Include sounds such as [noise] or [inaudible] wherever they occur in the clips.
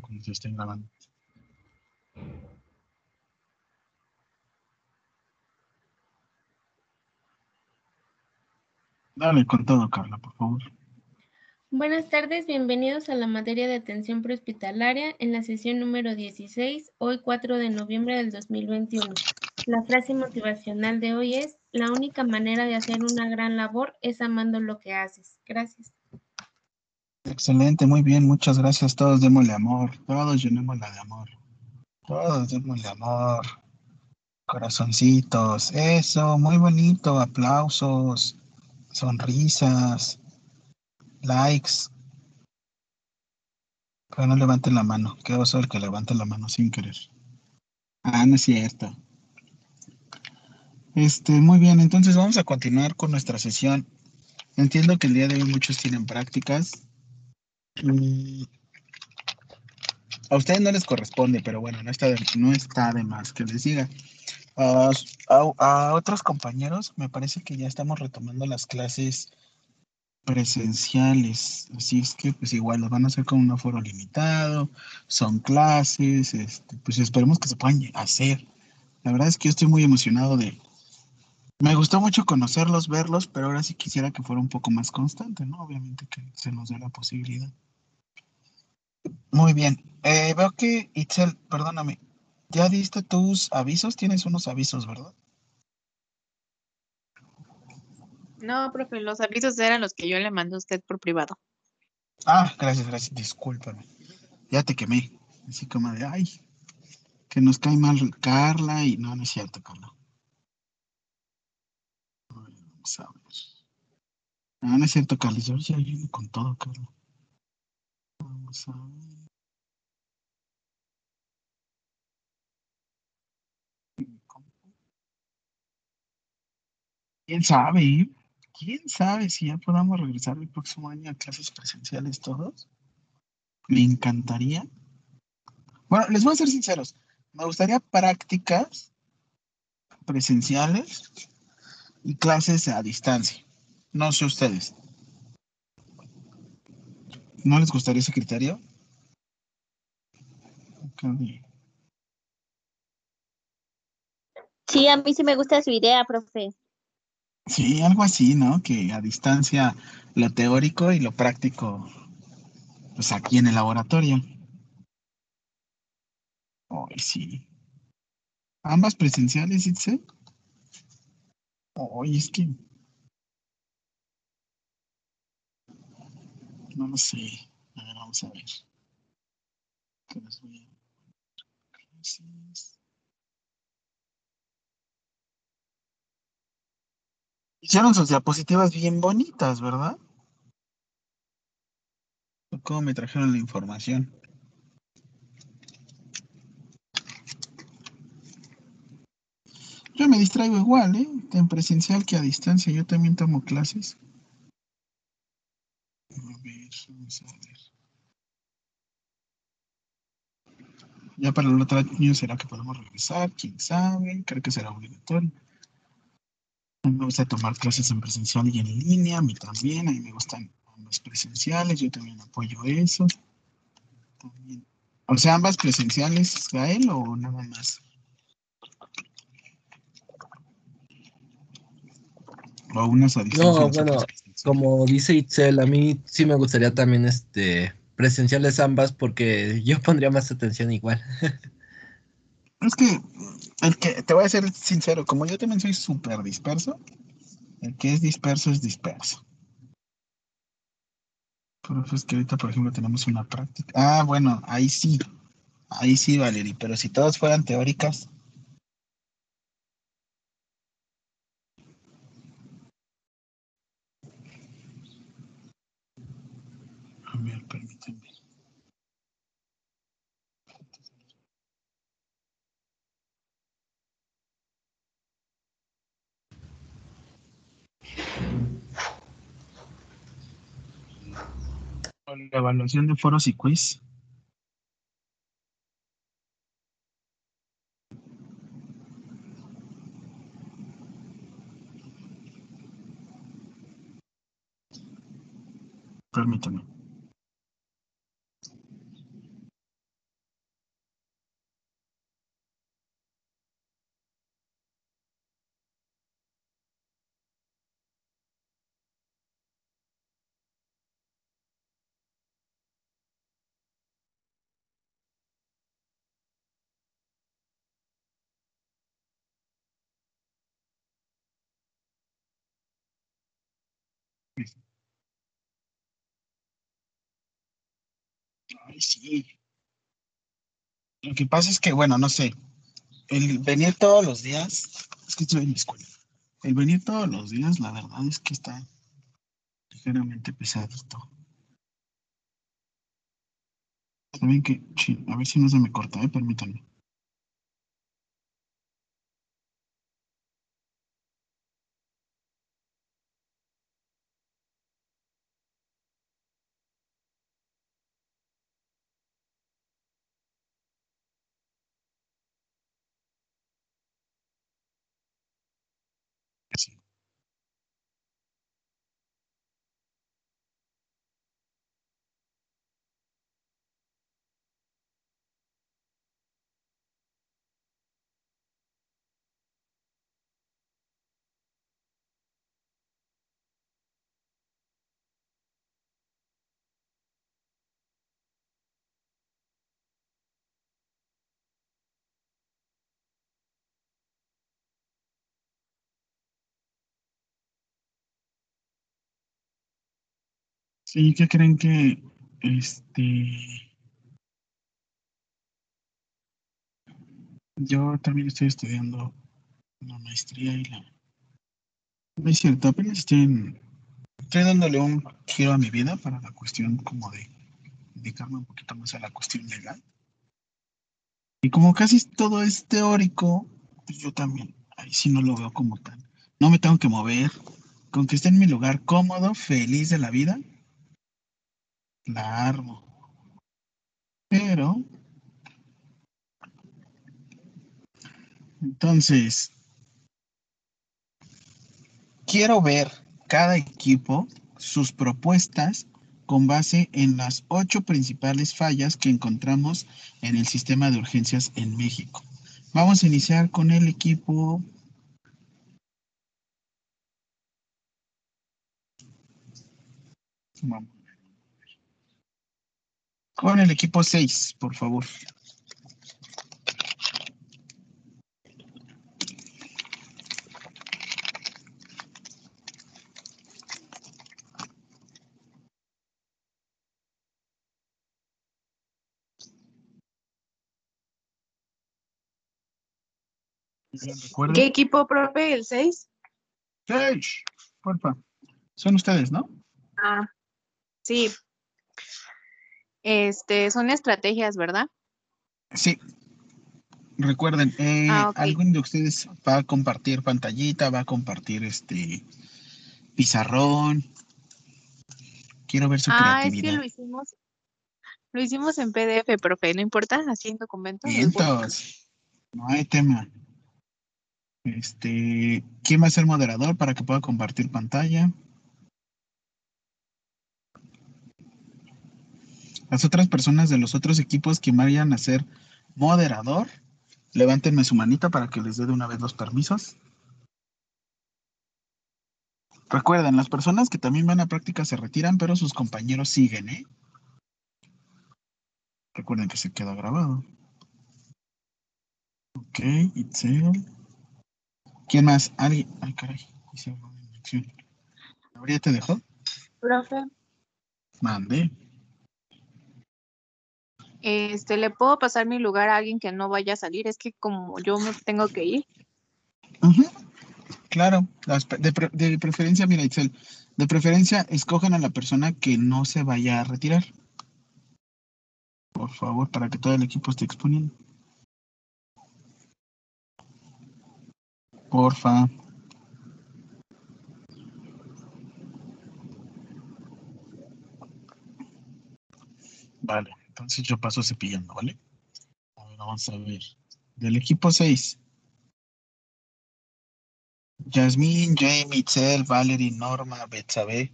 Cuando se estén grabando. Dale con todo, Carla, por favor. Buenas tardes, bienvenidos a la materia de atención prehospitalaria en la sesión número 16, hoy 4 de noviembre del 2021. La frase motivacional de hoy es, la única manera de hacer una gran labor es amando lo que haces. Gracias. Excelente, muy bien, muchas gracias. Todos démosle amor, todos llenémosla de amor. Todos démosle amor. Corazoncitos, eso, muy bonito, aplausos, sonrisas, likes. Pero no levanten la mano, qué oso el que levante la mano sin querer. Ah, no es cierto. Este, muy bien, entonces vamos a continuar con nuestra sesión. Entiendo que el día de hoy muchos tienen prácticas. Mm, A ustedes no les corresponde, pero bueno, no está de, más que les diga. A- a otros compañeros, me parece que ya estamos retomando las clases presenciales, así es que pues igual los van a hacer con un aforo limitado, son clases, este, pues esperemos que se puedan hacer. La verdad es que yo estoy muy emocionado de... Me gustó mucho conocerlos, verlos, pero ahora sí quisiera que fuera un poco más constante, ¿no? Obviamente que se nos dé la posibilidad. Muy bien. Eh, veo que, Itzel, perdóname, ¿ya diste tus avisos? Tienes unos avisos, ¿verdad? No, profe, los avisos eran los que yo le mandé a usted por privado. Ah, gracias, gracias, discúlpame. Ya te quemé. Así como de, ay, que nos cae mal Carla y no, no es cierto, Carla. Vamos a ver. No, no es cierto, Carla. Yo ya vine con todo, Carla. Vamos a ver. ¿Quién sabe? eh? ¿Quién sabe si ya podamos regresar el próximo año a clases presenciales todos? Me encantaría. Bueno, les voy a ser sinceros. Me gustaría prácticas presenciales y clases a distancia. No sé ustedes. ¿No les gustaría ese criterio? Sí, a mí sí me gusta su idea, profe. Sí, algo así, ¿no? Que a distancia lo teórico y lo práctico, pues aquí en el laboratorio. Ay, sí. Ambas presenciales, Itze. Oye, es que. No lo sé. A ver, vamos a ver. ¿Qué les voy a- clases? Hicieron sus diapositivas bien bonitas, ¿verdad? ¿Cómo me trajeron la información? Yo me distraigo igual, ¿eh? En presencial que a distancia. Yo también tomo clases. A ver, vamos a ver. Ya para el otro año será que podemos regresar, quién sabe, creo que será obligatorio. A mí me gusta tomar clases en presencial y en línea, a mí también, a mí me gustan ambas presenciales, yo también apoyo eso. O sea, ambas presenciales, Gael, o nada más. O unas. No, bueno, como dice Itzel, a mí sí me gustaría también este presenciales ambas porque [laughs] yo pondría más atención igual. Es que, el que, te voy a ser sincero, como yo también soy súper disperso, el que es disperso es disperso. Pero es que ahorita, por ejemplo, tenemos una práctica. Ah, bueno, ahí sí, ahí sí, Valerie, pero si todas fueran teóricas. A ver, permíteme. La evaluación de foros y quiz. Permíteme. Ay, sí. Lo que pasa es que, bueno, no sé. El venir todos los días, es que estoy en la escuela. El venir todos los días, la verdad es que está ligeramente pesadito. Saben que, a ver si no se me corta, eh, permítanme. Sí, ¿qué creen que este yo también estoy estudiando la maestría y la no es cierto, apenas estoy en estoy dándole un giro a mi vida para la cuestión como de dedicarme un poquito más a la cuestión legal. Y como casi todo es teórico, pues yo también, ahí sí no lo veo como tal. No me tengo que mover, con que esté en mi lugar cómodo, feliz de la vida, la armo. Pero, entonces, quiero ver cada equipo sus propuestas con base en las ocho principales fallas que encontramos en el sistema de urgencias en México. Vamos a iniciar con el equipo. Vamos. Con el equipo 6, por favor. Recuerden, ¿Qué equipo, profe? ¿El 6? seis, porfa. Son ustedes, ¿no? Ah, sí. Este, son estrategias, ¿verdad? Sí. Recuerden, eh, Ah, alguien de ustedes va a compartir pantallita, va a compartir este pizarrón. Quiero ver su Ah, es que creatividad. lo hicimos, lo hicimos en PDF, profe, ¿no importa? Así en documento. Vientos. No hay tema. Este, ¿quién va a ser moderador para que pueda compartir pantalla? Las otras personas de los otros equipos que vayan a ser moderador, levántenme su manita para que les dé de una vez los permisos. Recuerden, las personas que también van a práctica se retiran, pero sus compañeros siguen, ¿eh? Recuerden que se queda grabado. Ok, Itzel. ¿Quién más? ¿Alguien? Ay, caray. hice una. ¿Gabriel te dejó? Profe, Mande. Este, ¿le puedo pasar mi lugar a alguien que no vaya a salir? Es que como yo me tengo que ir. Ujú. Claro, de, pre- de preferencia, mira, Itzel, de preferencia escojan a la persona que no se vaya a retirar. Por favor, para que todo el equipo esté exponiendo. Porfa. Vale, entonces yo paso cepillando, ¿vale? A ver, vamos a ver. Del equipo 6. Yasmín, Jamie, Itzel, Valerie, Norma, Betsabe.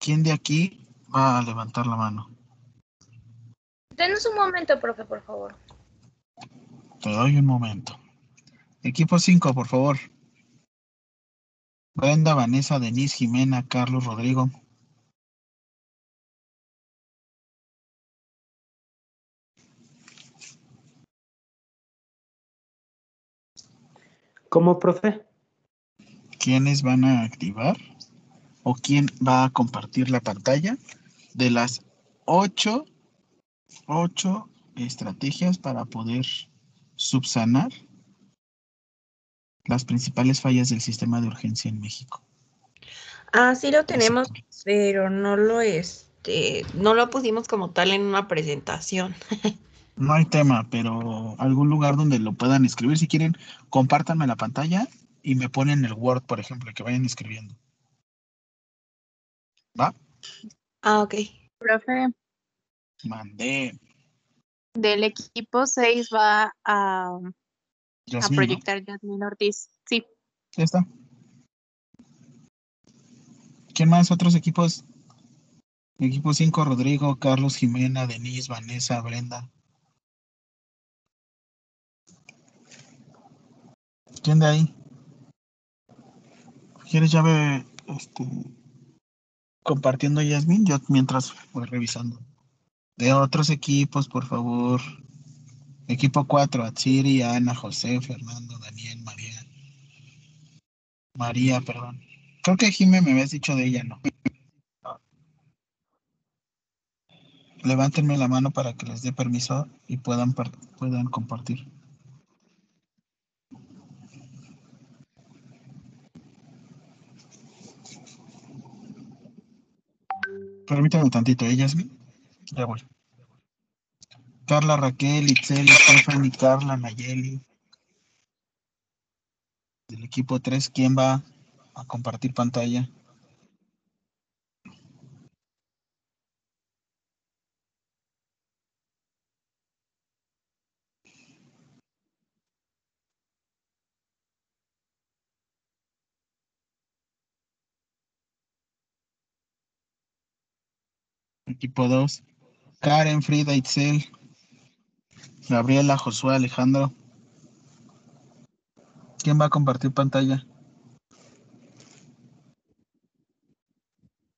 ¿Quién de aquí va a levantar la mano? Denos un momento, profe, por favor. Te doy un momento. Equipo 5, por favor. Brenda, Vanessa, Denise, Jimena, Carlos, Rodrigo. ¿Cómo, profe? ¿Quiénes van a activar? o quién va a compartir la pantalla de las ocho, ocho estrategias para poder subsanar las principales fallas del sistema de urgencia en México. Ah, sí lo tenemos, pero no lo este, no lo pusimos como tal en una presentación. [laughs] No hay tema, pero algún lugar donde lo puedan escribir. Si quieren, compártanme la pantalla y me ponen el Word, por ejemplo, que vayan escribiendo. ¿Va? Ah, ok. Profe, Mandé. del equipo 6 va a, a Yasmín, ¿no? proyectar Yasmin Ortiz. Sí, Ya está. ¿Quién más? ¿Otros equipos? Equipo 5, Rodrigo, Carlos, Jimena, Denise, Vanessa, Brenda. ¿Quién de ahí? ¿Quieres ya ve este, compartiendo Yasmin? Yo mientras voy revisando. De otros equipos, por favor. Equipo 4, Atsiri, Ana, José, Fernando, Daniel, María. María, perdón. Creo que Jimé me habías dicho de ella, ¿no? Levántenme la mano para que les dé permiso y puedan, puedan compartir. Permítanme tantito, ¿eh, Yasmin? Ya voy. Carla, Raquel, Itzel, Stephanie, Carla, Nayeli. Del equipo 3, ¿quién va a compartir pantalla? Equipo 2. Karen, Frida, Itzel. Gabriela, Josué, Alejandro. ¿Quién va a compartir pantalla?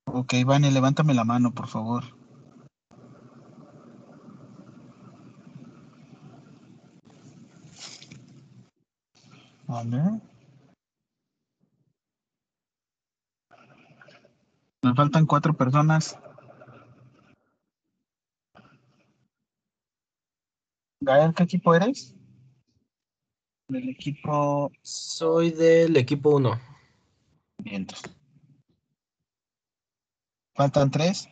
Ok, Vane, levántame la mano, por favor. Vale. Me faltan cuatro personas. Gael, ¿qué equipo eres? Del equipo Soy del equipo 1. Vientos. Faltan tres.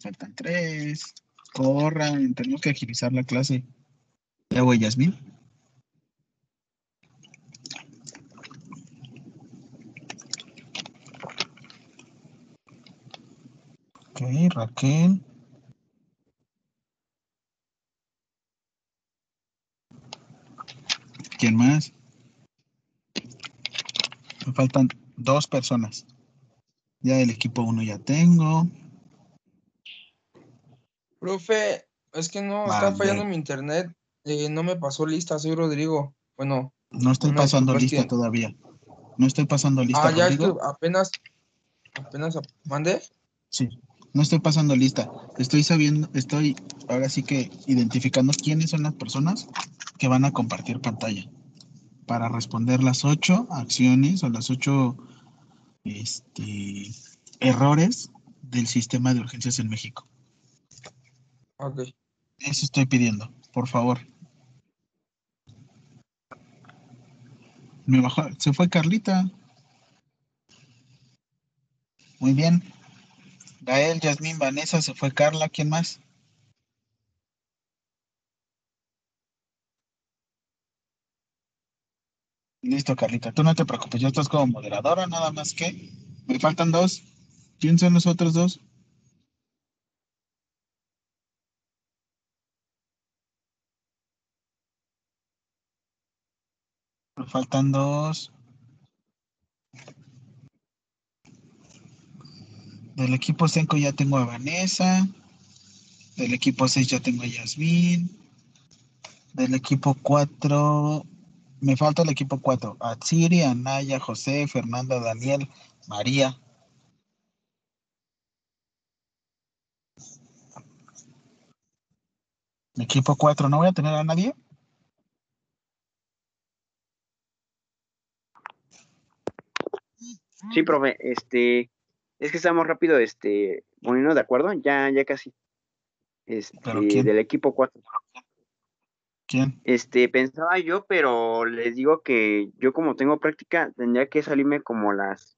Faltan tres. Corran, tenemos que agilizar la clase. Ya voy, Yasmin. Raquel. ¿Quién más? Me faltan dos personas. Ya del equipo 1 ya tengo. Profe, es que no, está Mande. fallando mi internet. eh, no me pasó lista, soy Rodrigo. Bueno, No estoy pasando lista que- todavía. No estoy pasando lista. ah, ya es que apenas, apenas, ap- ¿mande? Sí, no estoy pasando lista. Estoy sabiendo, estoy ahora sí que identificando quiénes son las personas que van a compartir pantalla para responder las ocho acciones o las ocho este, errores del sistema de urgencias en México. Ok. Eso estoy pidiendo, por favor. Me bajó, se fue Carlita. Muy bien. Gael, Yasmín, Vanessa, se fue Carla, ¿quién más? Listo, Carlita, tú no te preocupes, yo estás como moderadora, nada más que me faltan dos. ¿Quién son los otros dos? Me faltan dos. Del equipo 5 ya tengo a Vanessa. Del equipo 6 ya tengo a Yasmín. Del equipo 4. Me falta el equipo 4. A Anaya, José, Fernanda, Daniel, María. Equipo 4, ¿no voy a tener a nadie? Sí, profe, este, es que estamos rápido, este, poniendo de acuerdo, ya, ya casi. Este, ¿Pero quién? del equipo 4. ¿Quién? Este, pensaba yo, pero les digo que yo como tengo práctica, tendría que salirme como las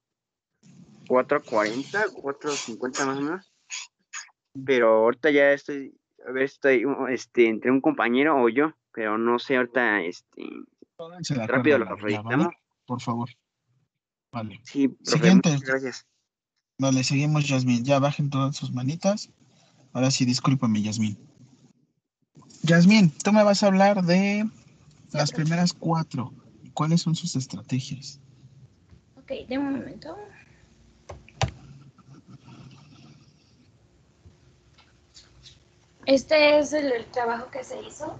4.40, 4.50 más o menos. Pero ahorita ya estoy, a ver, estoy este, entre un compañero o yo, pero no sé ahorita, este, rápido lo. Por favor. Vale. Sí, profe, Siguiente. gracias. Vale, seguimos, Yasmin. Ya bajen todas sus manitas. Ahora sí, discúlpame, Yasmin. Yasmin, tú me vas a hablar de las primeras cuatro. ¿Cuáles son sus estrategias? Ok, de un momento. Este es el, el trabajo que se hizo.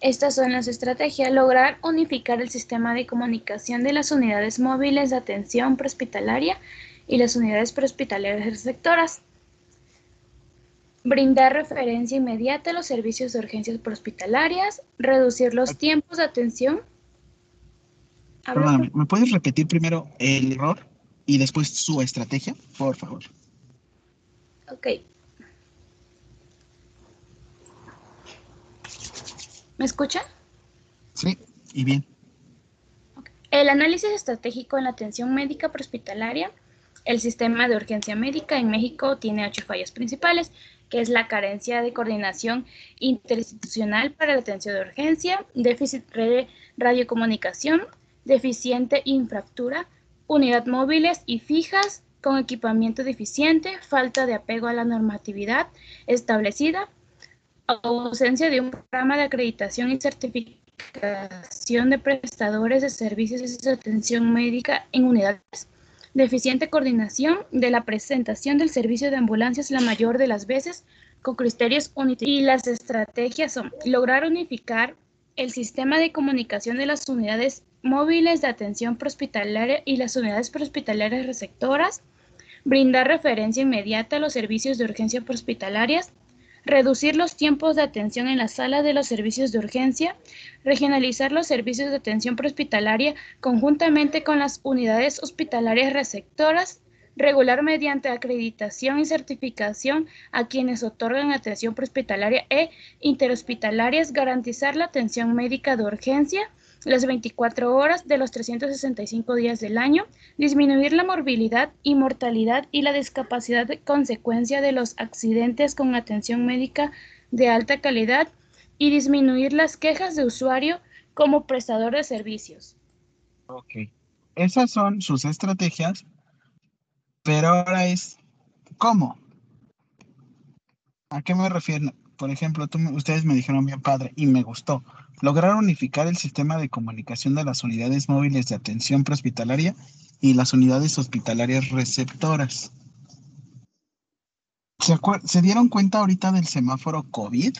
Estas son las estrategias. Lograr unificar el sistema de comunicación de las unidades móviles de atención prehospitalaria y las unidades prehospitalarias receptoras. Brindar referencia inmediata a los servicios de urgencias prehospitalarias. Reducir los tiempos de atención. Perdóname, ¿me puedes repetir primero el error y después su estrategia? Por favor. Ok. ¿Me escucha? Sí, y bien. El análisis estratégico en la atención médica prehospitalaria. El sistema de urgencia médica en México tiene ocho fallas principales, que es la carencia de coordinación interinstitucional para la atención de urgencia, déficit de radiocomunicación, deficiente infraestructura, unidad móviles y fijas con equipamiento deficiente, falta de apego a la normatividad establecida, ausencia de un programa de acreditación y certificación de prestadores de servicios de atención médica en unidades, deficiente coordinación de la presentación del servicio de ambulancias la mayor de las veces con criterios unitarios. Y las estrategias son lograr unificar el sistema de comunicación de las unidades móviles de atención prehospitalaria y las unidades prehospitalarias receptoras, brindar referencia inmediata a los servicios de urgencia prehospitalarias, reducir los tiempos de atención en la sala de los servicios de urgencia, regionalizar los servicios de atención prehospitalaria conjuntamente con las unidades hospitalarias receptoras, regular mediante acreditación y certificación a quienes otorgan atención prehospitalaria e interhospitalarias, garantizar la atención médica de urgencia las 24 horas de los 365 días del año, disminuir la morbilidad y mortalidad y la discapacidad de consecuencia de los accidentes con atención médica de alta calidad y disminuir las quejas de usuario como prestador de servicios. Ok. Esas son sus estrategias, pero ahora es ¿cómo? ¿A qué me refiero? Por ejemplo, tú ustedes me dijeron bien padre y me gustó. Lograr unificar el sistema de comunicación de las unidades móviles de atención prehospitalaria y las unidades hospitalarias receptoras. ¿Se, acuer- ¿Se dieron cuenta ahorita del semáforo COVID?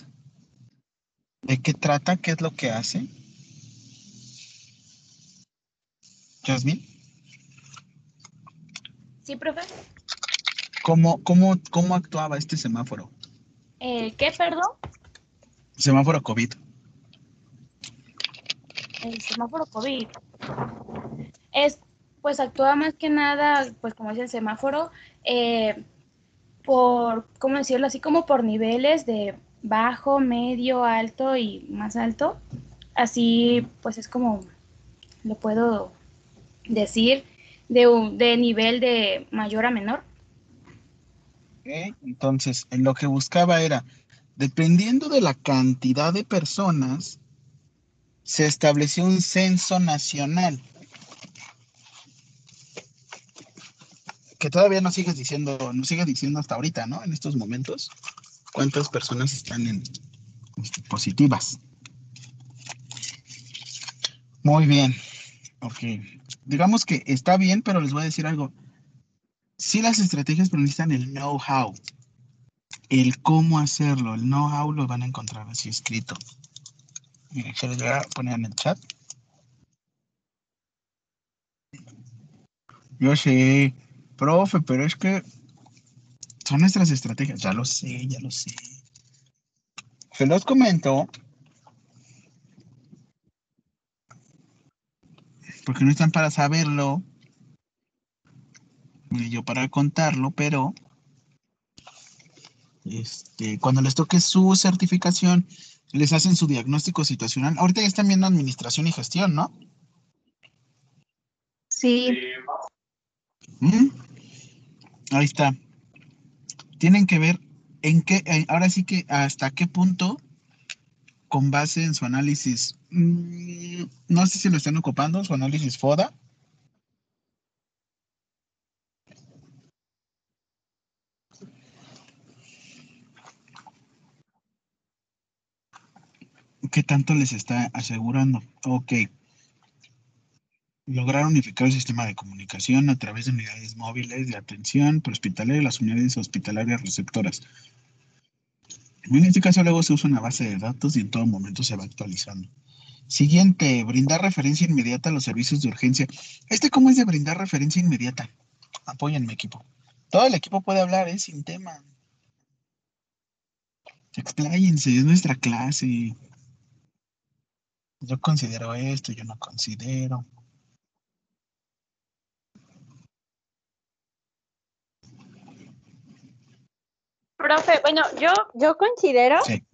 ¿De qué trata? ¿Qué es lo que hace? Jasmine, ¿Sí, profe? ¿cómo, cómo, cómo actuaba este semáforo? ¿El qué, perdón? Semáforo COVID. El semáforo COVID. Es, pues actúa más que nada, pues como dice el semáforo, eh, por, ¿cómo decirlo? Así como por niveles de bajo, medio, alto y más alto. Así, pues es como lo puedo decir, de, un- de nivel de mayor a menor. Entonces, en lo que buscaba era, dependiendo de la cantidad de personas, se estableció un censo nacional. Que todavía no sigues diciendo, no sigue diciendo hasta ahorita, ¿no? En estos momentos, cuántas personas están en este, positivas. Muy bien. Ok. Digamos que está bien, pero les voy a decir algo. Sí las estrategias, pero necesitan el know-how. El cómo hacerlo. El know-how lo van a encontrar así escrito. Miren, se les voy a poner en el chat. Yo sé, profe, pero es que Son nuestras estrategias, ya lo sé, ya lo sé. Se los comento porque no están para saberlo, ni yo para contarlo, pero este, cuando les toque su certificación, les hacen su diagnóstico situacional. Ahorita ya están viendo administración y gestión, ¿no? Sí. ¿Mm? Ahí está. Tienen que ver en qué, eh, ahora sí que hasta qué punto, con base en su análisis, mm, no sé si lo están ocupando, su análisis FODA. ¿Qué tanto les está asegurando? Ok. Lograr unificar el sistema de comunicación a través de unidades móviles de atención prehospitalaria y las unidades hospitalarias receptoras. En este caso luego se usa una base de datos y en todo momento se va actualizando. Siguiente, brindar referencia inmediata a los servicios de urgencia. ¿Este cómo es de brindar referencia inmediata? Apóyenme, equipo. Todo el equipo puede hablar, es sin tema. Expláyense, es nuestra clase. Yo considero esto, yo no considero. Profe, bueno, yo, yo considero Sí.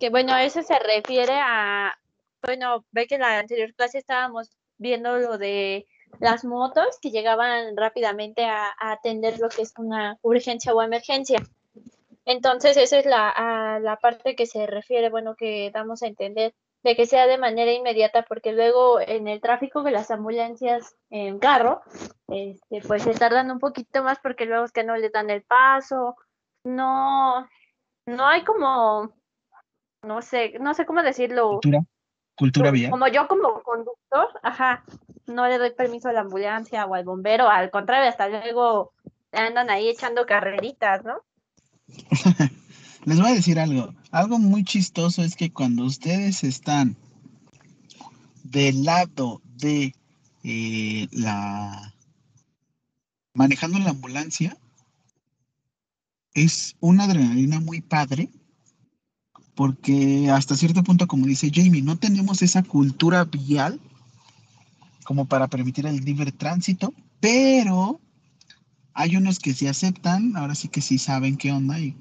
Que, bueno, eso se refiere a, bueno, ve que en la anterior clase estábamos viendo lo de las motos que llegaban rápidamente a, a atender lo que es una urgencia o emergencia. Entonces, esa es la, a la parte que se refiere, bueno, que damos a entender, de que sea de manera inmediata, porque luego en el tráfico de las ambulancias en carro, este, pues se tardan un poquito más porque luego es que no les dan el paso, no, no hay como, no sé, no sé cómo decirlo. Cultura. Cultura como yo como conductor, ajá, no le doy permiso a la ambulancia o al bombero, al contrario, hasta luego andan ahí echando carreritas, ¿no? [laughs] Les voy a decir algo. Algo muy chistoso es que cuando ustedes están del lado de eh, la manejando la ambulancia, es una adrenalina muy padre, porque hasta cierto punto, como dice Jamie, no tenemos esa cultura vial como para permitir el libre tránsito, pero hay unos que sí aceptan, ahora sí que sí saben qué onda y,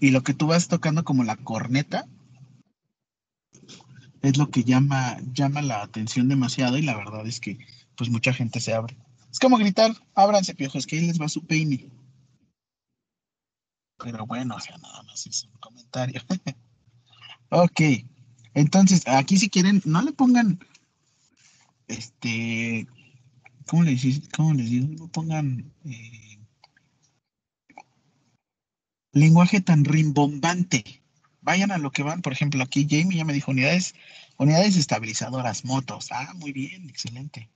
y lo que tú vas tocando como la corneta es lo que llama, llama la atención demasiado y la verdad es que pues mucha gente se abre. Es como gritar, ábranse piojos, que ahí les va su peine. Pero bueno, o sea, nada más es un comentario. [laughs] ok, entonces aquí si quieren, no le pongan, este, ¿cómo les, cómo les digo? No pongan eh, lenguaje tan rimbombante. Vayan a lo que van, por ejemplo, aquí Jamie ya me dijo unidades, unidades estabilizadoras, motos. Ah, muy bien, excelente.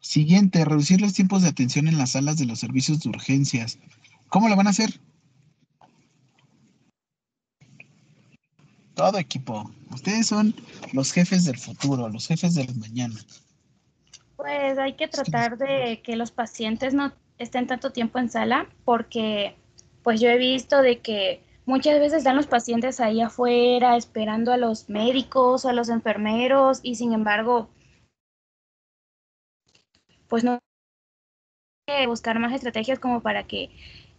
Siguiente, reducir los tiempos de atención en las salas de los servicios de urgencias. ¿Cómo lo van a hacer? Todo equipo. Ustedes son los jefes del futuro, los jefes del mañana. Pues hay que tratar de que los pacientes no estén tanto tiempo en sala porque pues yo he visto de que muchas veces están los pacientes ahí afuera esperando a los médicos, a los enfermeros y sin embargo pues no buscar más estrategias como para que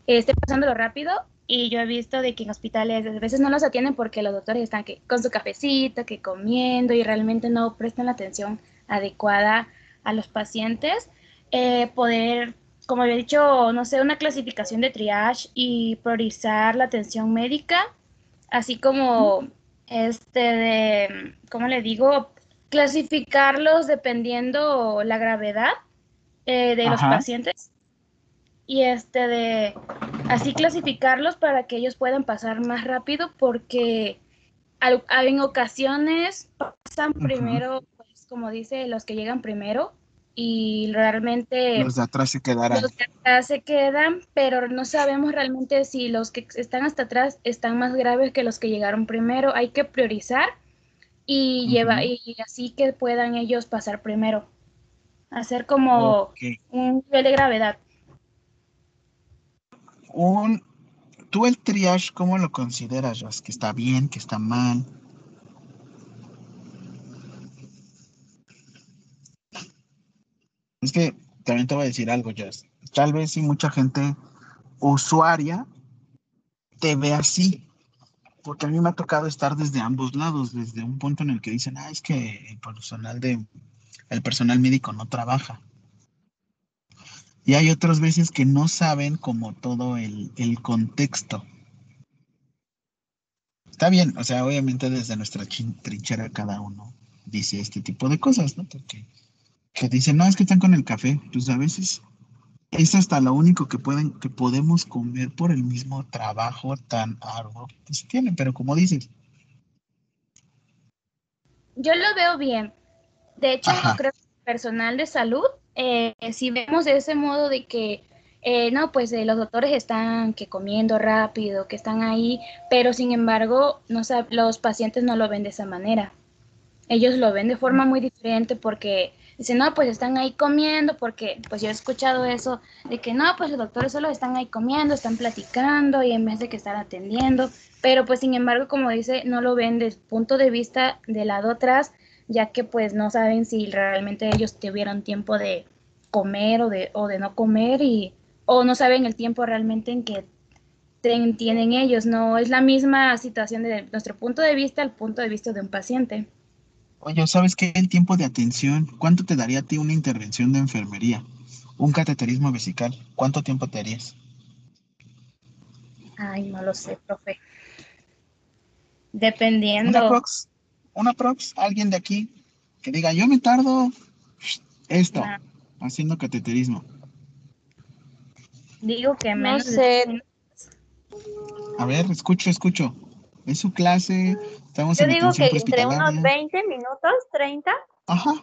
esté pasándolo rápido. Y yo he visto de que en hospitales a veces no los atienden porque los doctores están que con su cafecito, que comiendo y realmente no prestan la atención adecuada a los pacientes, eh, poder, como había dicho, no sé, una clasificación de triage y priorizar la atención médica, así como este de, ¿cómo le digo? Clasificarlos dependiendo la gravedad eh, de los pacientes y este de así clasificarlos para que ellos puedan pasar más rápido porque al- en ocasiones pasan primero, pues como dice, los que llegan primero y realmente Los de atrás se quedarán. los atrás se quedan, pero no sabemos realmente si los que están hasta atrás están más graves que los que llegaron primero. Hay que priorizar y lleva Ujú. y así que puedan ellos pasar primero. Hacer como un nivel de gravedad. un, tú el triage, ¿cómo lo consideras? ¿Que está bien, que está mal? Es que también te voy a decir algo, Jas. Tal vez si mucha gente usuaria te ve así, porque a mí me ha tocado estar desde ambos lados, desde un punto en el que dicen, ah, es que el personal de, el personal médico no trabaja. Y hay otras veces que no saben como todo el, el contexto. Está bien, o sea, obviamente desde nuestra trinchera cada uno dice este tipo de cosas, ¿no? Porque que dicen, no, es que están con el café. Pues a veces es hasta lo único que pueden, que podemos comer por el mismo trabajo tan arduo que se tiene. Pero como dices, Yo lo veo bien. De hecho, Ajá. creo que el personal de salud, eh, si vemos de ese modo de que, eh, no, pues eh, los doctores están que comiendo rápido, que están ahí, pero sin embargo, no los pacientes no lo ven de esa manera. Ellos lo ven de forma muy diferente porque dicen, no, pues están ahí comiendo, porque pues yo he escuchado eso de que no, pues los doctores solo están ahí comiendo, están platicando y en vez de que estar atendiendo, pero pues sin embargo, como dice, no lo ven desde el punto de vista del lado atrás, ya que pues no saben si realmente ellos tuvieron tiempo de comer o de, o de no comer y o no saben el tiempo realmente en que tienen ellos, no es la misma situación desde nuestro punto de vista al punto de vista de un paciente. Oye, ¿sabes qué? El tiempo de atención, ¿cuánto te daría a ti una intervención de enfermería? Un cateterismo vesical, ¿cuánto tiempo te harías? Ay, no lo sé, profe. Una Dependiendo. prox, una prox, alguien de aquí que diga, yo me tardo esto, Ah. haciendo cateterismo. Digo que No menos de sé. A ver, escucho, escucho. Es su clase, estamos Yo en digo que entre unos prehospitalaria. 20 minutos, 30. Ajá.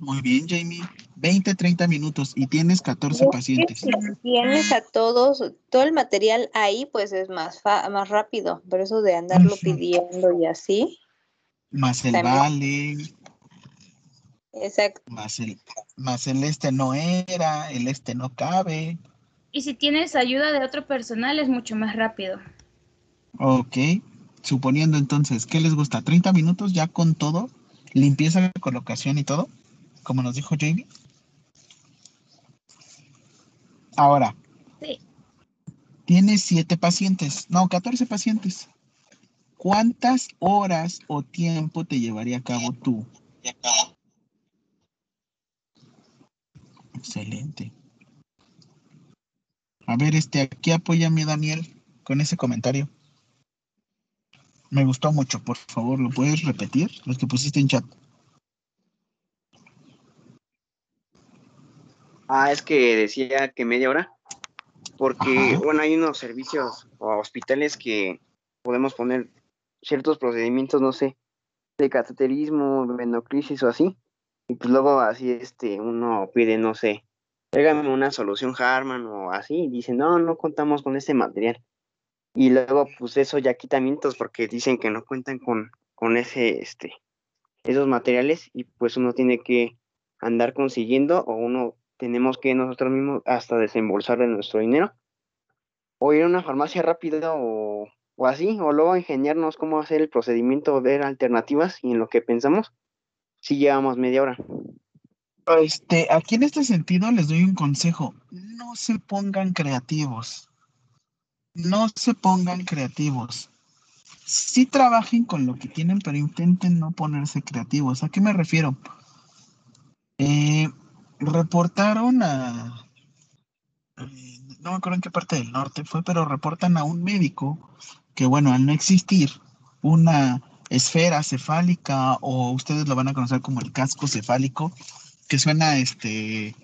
Muy bien, Jamie. 20, 30 minutos y tienes 14 Y es que pacientes. si tienes a todos, todo el material ahí, pues es más, fa- más rápido, pero eso de andarlo pidiendo y así, Más el También. vale, exacto. más el, más el este no era, el este no cabe. Y si tienes ayuda de otro personal es mucho más rápido. Ok. Suponiendo entonces, ¿qué les gusta? ¿30 minutos ya con todo? ¿Limpieza, colocación y todo? Como nos dijo Jamie. Ahora, Sí. tienes 7 pacientes, no, 14 pacientes. ¿Cuántas horas o tiempo te llevaría a cabo tú? Excelente. A ver, este, aquí apóyame, Daniel, con ese comentario. Me gustó mucho, por favor, ¿lo puedes repetir? Los que pusiste en chat. Ah, es que decía que media hora, porque, Ajá. bueno, hay unos servicios o hospitales que podemos poner ciertos procedimientos, no sé, de cateterismo, venoclisis o así, y pues luego así, este, uno pide, no sé, tráigame una solución Harman o así, y dice, no, no contamos con este material. Y luego, pues eso ya quita mientos porque dicen que no cuentan con, con ese, este, esos materiales y pues uno tiene que andar consiguiendo o uno tenemos que nosotros mismos hasta desembolsar de nuestro dinero o ir a una farmacia rápida o, o así, o luego ingeniarnos cómo hacer el procedimiento, ver alternativas y en lo que pensamos, si llevamos media hora. Este, aquí en este sentido les doy un consejo. No se pongan creativos. No se pongan creativos. Sí trabajen con lo que tienen, pero intenten no ponerse creativos. ¿A qué me refiero? Eh, reportaron a, eh, no me acuerdo en qué parte del norte fue, pero reportan a un médico que, bueno, al no existir una esfera cefálica o ustedes lo van a conocer como el casco cefálico, que suena este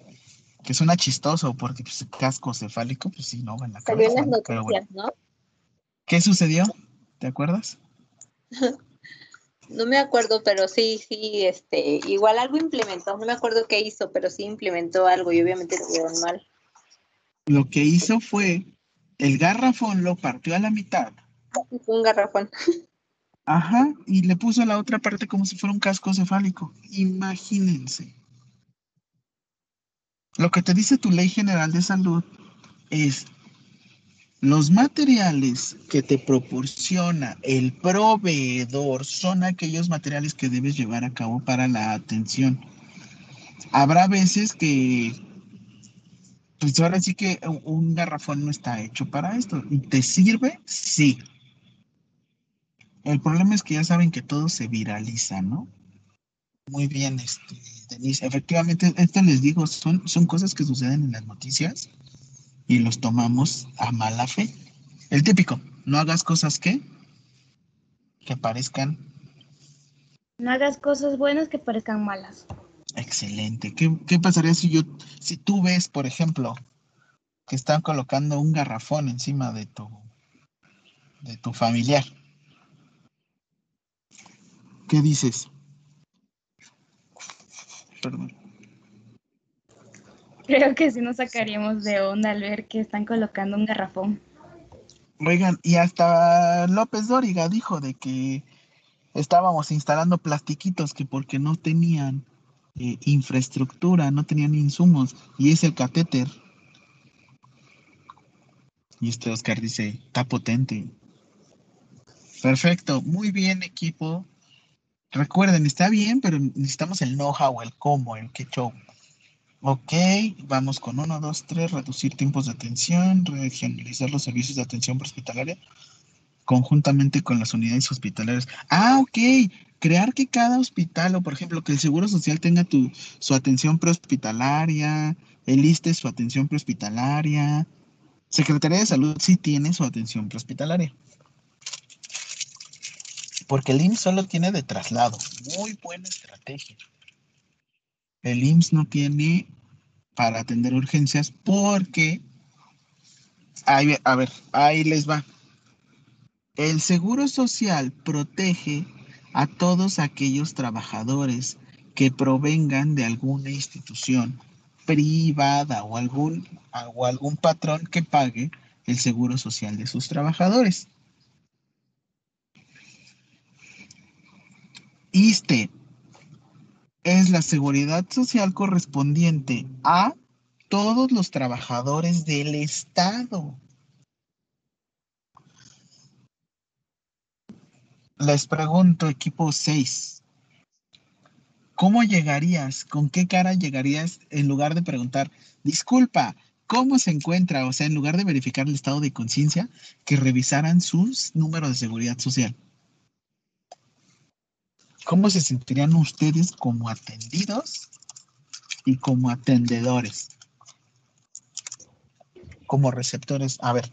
que suena chistoso porque pues, casco cefálico pues sí no va en la Salió en cabeza. Pero bueno. ¿Qué sucedió? ¿Te acuerdas? No me acuerdo, pero sí, sí, este, igual algo implementó, no me acuerdo qué hizo, pero sí implementó algo y obviamente lo vieron mal. Lo que hizo fue el garrafón lo partió a la mitad. Un garrafón. Ajá, y le puso la otra parte como si fuera un casco cefálico. Imagínense. Lo que te dice tu ley general de salud es Los materiales que te proporciona el proveedor son aquellos materiales que debes llevar a cabo para la atención. Habrá veces que, pues ahora sí que un garrafón no está hecho para esto. ¿Y te sirve? Sí. El problema es que ya saben que todo se viraliza, ¿no? Muy bien, este, Denise. Efectivamente, esto les digo, son, son cosas que suceden en las noticias y los tomamos a mala fe. El típico, no hagas cosas que, que parezcan. No hagas cosas buenas que parezcan malas. Excelente. ¿Qué, qué pasaría si yo, si tú ves, por ejemplo, que están colocando un garrafón encima de tu, de tu familiar? ¿Qué dices? Perdón. Creo que sí nos sacaríamos de onda al ver que están colocando un garrafón. Oigan, y hasta López Dóriga dijo de que estábamos instalando plastiquitos que porque no tenían eh, infraestructura, no tenían insumos, y es el catéter. Y este Oscar dice, está potente. Perfecto, muy bien equipo. Recuerden, está bien, pero necesitamos el know-how, el cómo, el qué show. Ok, vamos con uno, dos, tres, reducir tiempos de atención, regionalizar los servicios de atención prehospitalaria conjuntamente con las unidades hospitalarias. Ah, ok, crear que cada hospital o por ejemplo que el Seguro Social tenga su atención prehospitalaria, el ISTE su atención prehospitalaria, Secretaría de Salud sí tiene su atención prehospitalaria. Porque el IMSS solo tiene de traslado. Muy buena estrategia. El IMSS no tiene para atender urgencias porque, ahí, a ver, ahí les va. El Seguro Social protege a todos aquellos trabajadores que provengan de alguna institución privada o algún, o algún patrón que pague el seguro social de sus trabajadores. ISTE es la seguridad social correspondiente a todos los trabajadores del Estado. Les pregunto, equipo 6, ¿cómo llegarías? ¿Con qué cara llegarías en lugar de preguntar, disculpa, ¿cómo se encuentra? O sea, en lugar de verificar el estado de conciencia, que revisaran sus números de seguridad social. ¿Cómo se sentirían ustedes como atendidos y como atendedores? Como receptores. A ver.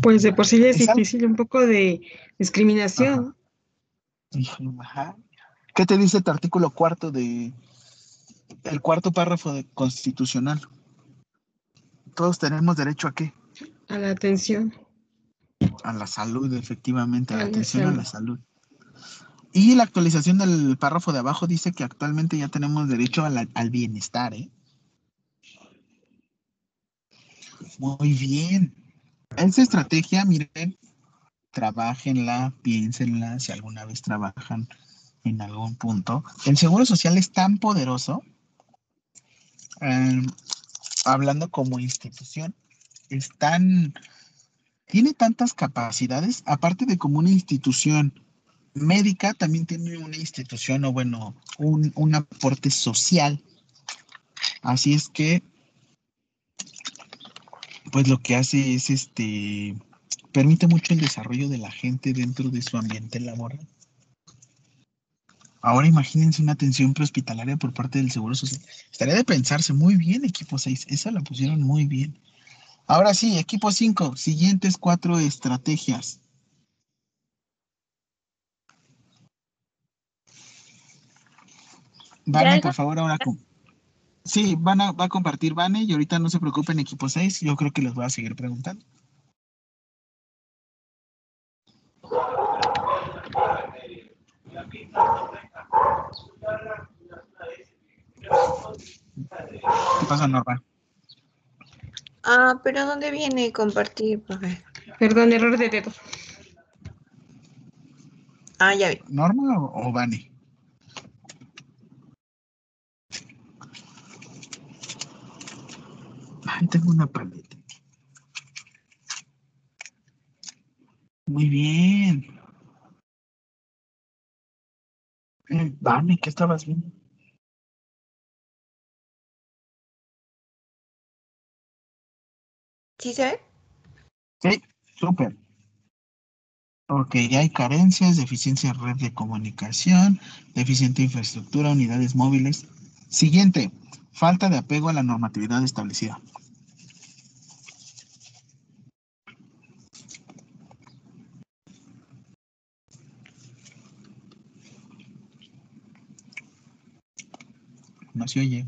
Pues de por sí es difícil un poco de discriminación. Ajá. ¿Qué te dice tu artículo cuarto de el cuarto párrafo de constitucional? Todos tenemos derecho a qué? A la atención. A la salud, efectivamente, a la atención a la salud. Y la actualización del párrafo de abajo dice que actualmente ya tenemos derecho a la- al bienestar, ¿eh? Muy bien. Esa estrategia, miren, trabajenla, piénsenla, si alguna vez trabajan en algún punto. El seguro social es tan poderoso, eh, hablando como institución, es tan, tiene tantas capacidades, aparte de como una institución médica, también tiene una institución o bueno, un, aporte social. Así es que pues lo que hace es este permite mucho el desarrollo de la gente dentro de su ambiente laboral. Ahora imagínense una atención prehospitalaria por parte del Seguro Social. Estaría de pensarse muy bien, equipo 6. Esa la pusieron muy bien. Ahora sí, equipo 5. Siguientes cuatro estrategias. Vane, por favor, ahora. Sí, van a, va a compartir Vane y ahorita no se preocupen, equipo 6. Yo creo que les voy a seguir preguntando. ¿Qué pasa, Norma? Ah, pero ¿dónde viene compartir, profe? Perdón, error de dedo. Ah, ya vi. ¿Norma o, o Vane? Ahí tengo una paleta. Muy bien. Eh, Vane, ¿qué estabas viendo? ¿Sí se ve? Sí, súper. Ok, ya hay carencias, deficiencia en red de comunicación, deficiente infraestructura, unidades móviles. Siguiente, falta de apego a la normatividad establecida. No se oye.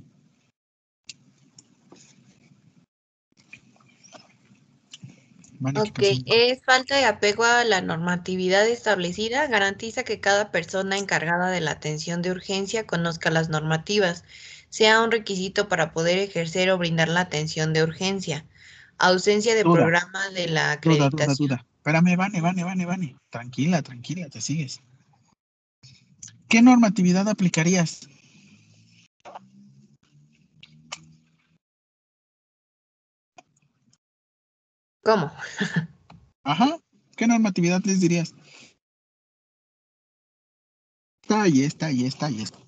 Vale, ¿qué Ok, es falta de apego a la normatividad establecida, garantiza que cada persona encargada de la atención de urgencia conozca las normativas, sea un requisito para poder ejercer o brindar la atención de urgencia. Ausencia de Duda. programa de la Duda, duda, acreditación. duda. Espérame, Vane, Vane, Vane, Vane. Tranquila, tranquila, te sigues. ¿Qué normatividad aplicarías? ¿Cómo? Ajá. ¿Qué normatividad les dirías? Está ahí, está ahí, está ahí. está.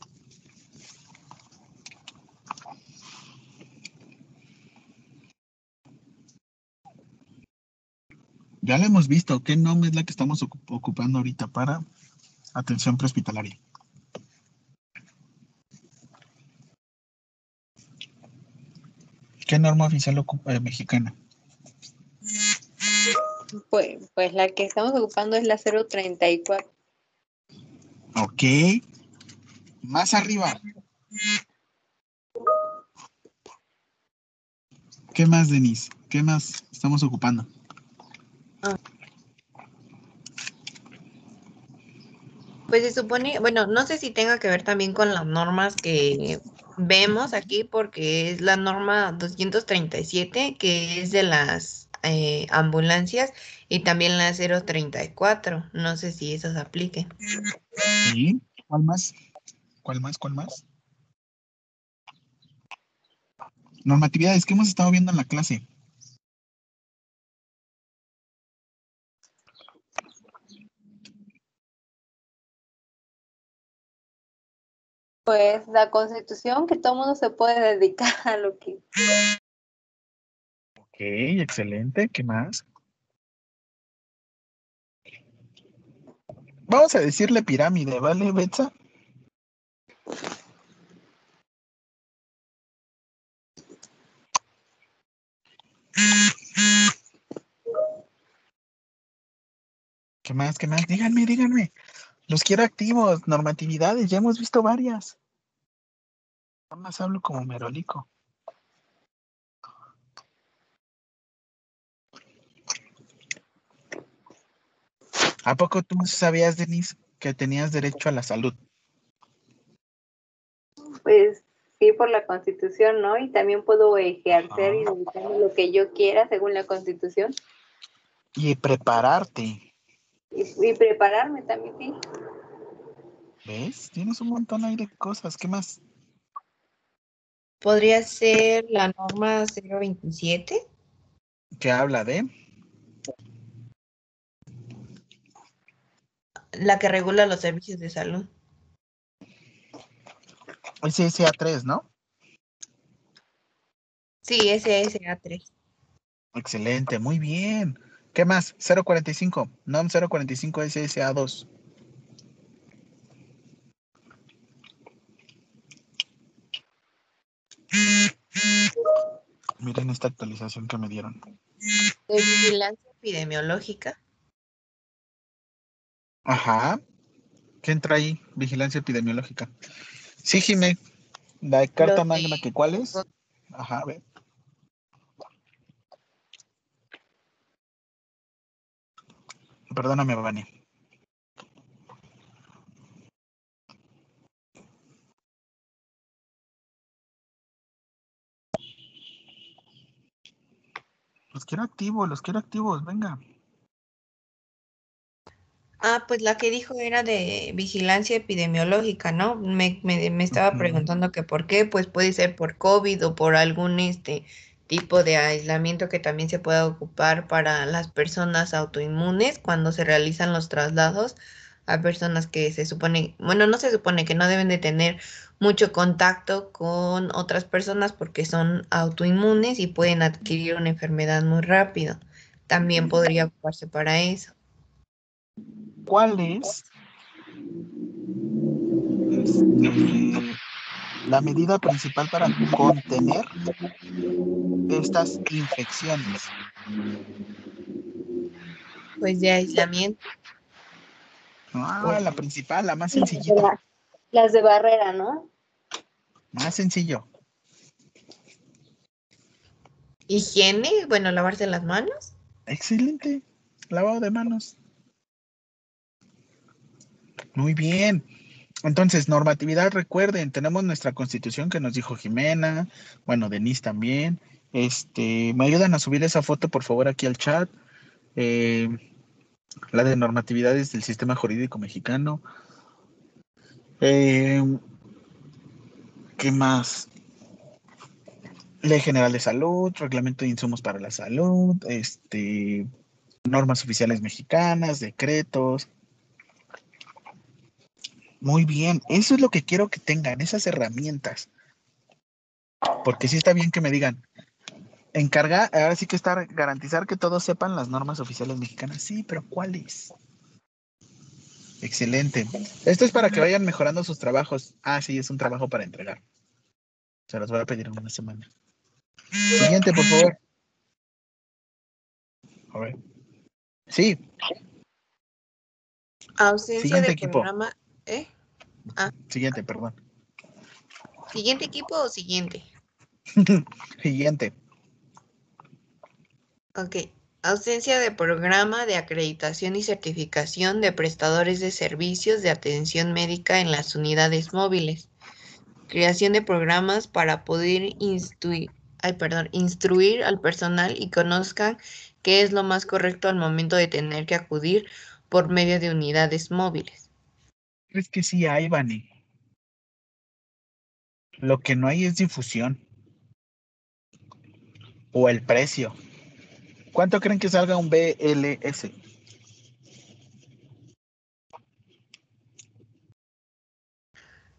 Ya lo hemos visto. ¿Qué nombre es la que estamos ocup- ocupando ahorita para atención prehospitalaria? ¿Qué norma oficial ocupa, eh, mexicana? Pues, pues la que estamos ocupando es la 034. Ok. Más arriba. ¿Qué más, Denise? ¿Qué más estamos ocupando? Pues se supone, bueno, no sé si tenga que ver también con las normas que vemos aquí, porque es la norma 237, que es de las eh, ambulancias, y también la 034. No sé si esas apliquen. Sí. ¿Cuál más? ¿Cuál más? ¿Cuál más? Normatividades que hemos estado viendo en la clase. Pues la constitución, que todo mundo se puede dedicar a lo que... Excelente. ¿Qué más? Vamos a decirle pirámide, ¿vale, Betsa? ¿Qué más? ¿Qué más? Díganme, díganme. Los quiero activos, normatividades, ya hemos visto varias. Nada más hablo como merolico. ¿A poco tú sabías, Denise, que tenías derecho a la salud? Pues sí, por la constitución, ¿no? Y también puedo ejercer y dedicarme lo que yo quiera según la constitución. Y prepararte. Y, y prepararme también, sí. ¿Ves? Tienes un montón ahí de cosas. ¿Qué más? Podría ser la norma 027. ¿Qué habla de? La que regula los servicios de salud. SSA 3, ¿no? Sí, SSA 3. Excelente, muy bien. ¿Qué más? 045, NOM 045 SSA 2. Miren esta actualización que me dieron. De vigilancia epidemiológica. Ajá. ¿Qué entra ahí? Vigilancia epidemiológica. Sí, Jimé. La carta magna, que cuál es? Ajá, a ver. Perdóname, Vani. Los quiero activos, los quiero activos, venga. Ah, pues la que dijo era de vigilancia epidemiológica, ¿no? Me, me, me estaba preguntando que por qué, pues puede ser por COVID o por algún este tipo de aislamiento que también se puede ocupar para las personas autoinmunes cuando se realizan los traslados a personas que se supone, bueno, no se supone que no deben de tener mucho contacto con otras personas porque son autoinmunes y pueden adquirir una enfermedad muy rápido. También podría ocuparse para eso. ¿Cuál es este, la medida principal para contener estas infecciones? Pues de aislamiento. Ah, la principal, la más sencillita. Las de barrera, ¿no? Más sencillo. Higiene, bueno, lavarse las manos. Excelente. Lavado de manos. Muy bien. Entonces, normatividad, recuerden, tenemos nuestra constitución que nos dijo Jimena, bueno, Denise también. Este, me ayudan a subir esa foto, por favor, aquí al chat. Eh, la de normatividades del sistema jurídico mexicano. Eh, ¿Qué más? Ley General de Salud, Reglamento de Insumos para la Salud, este, normas oficiales mexicanas, decretos. Muy bien, eso es lo que quiero que tengan, esas herramientas. Porque sí está bien que me digan, encargar, ahora sí que está garantizar que todos sepan las normas oficiales mexicanas. Sí, pero ¿cuáles? Excelente. Esto es para que vayan mejorando sus trabajos. Ah, sí, es un trabajo para entregar. Se los voy a pedir en una semana. Siguiente, por favor. A ver. Sí. Ausencia Siguiente de equipo. programa. ¿Eh? Ah, Siguiente, perdón. ¿siguiente equipo o siguiente? [laughs] Siguiente. Ok. Ausencia de programa de acreditación y certificación de prestadores de servicios de atención médica en las unidades móviles. Creación de programas para poder instruir, ay, perdón, instruir al personal y conozcan qué es lo más correcto al momento de tener que acudir por medio de unidades móviles. Es que sí hay, Vani. Lo que no hay es difusión. O el precio. ¿Cuánto creen que salga un BLS?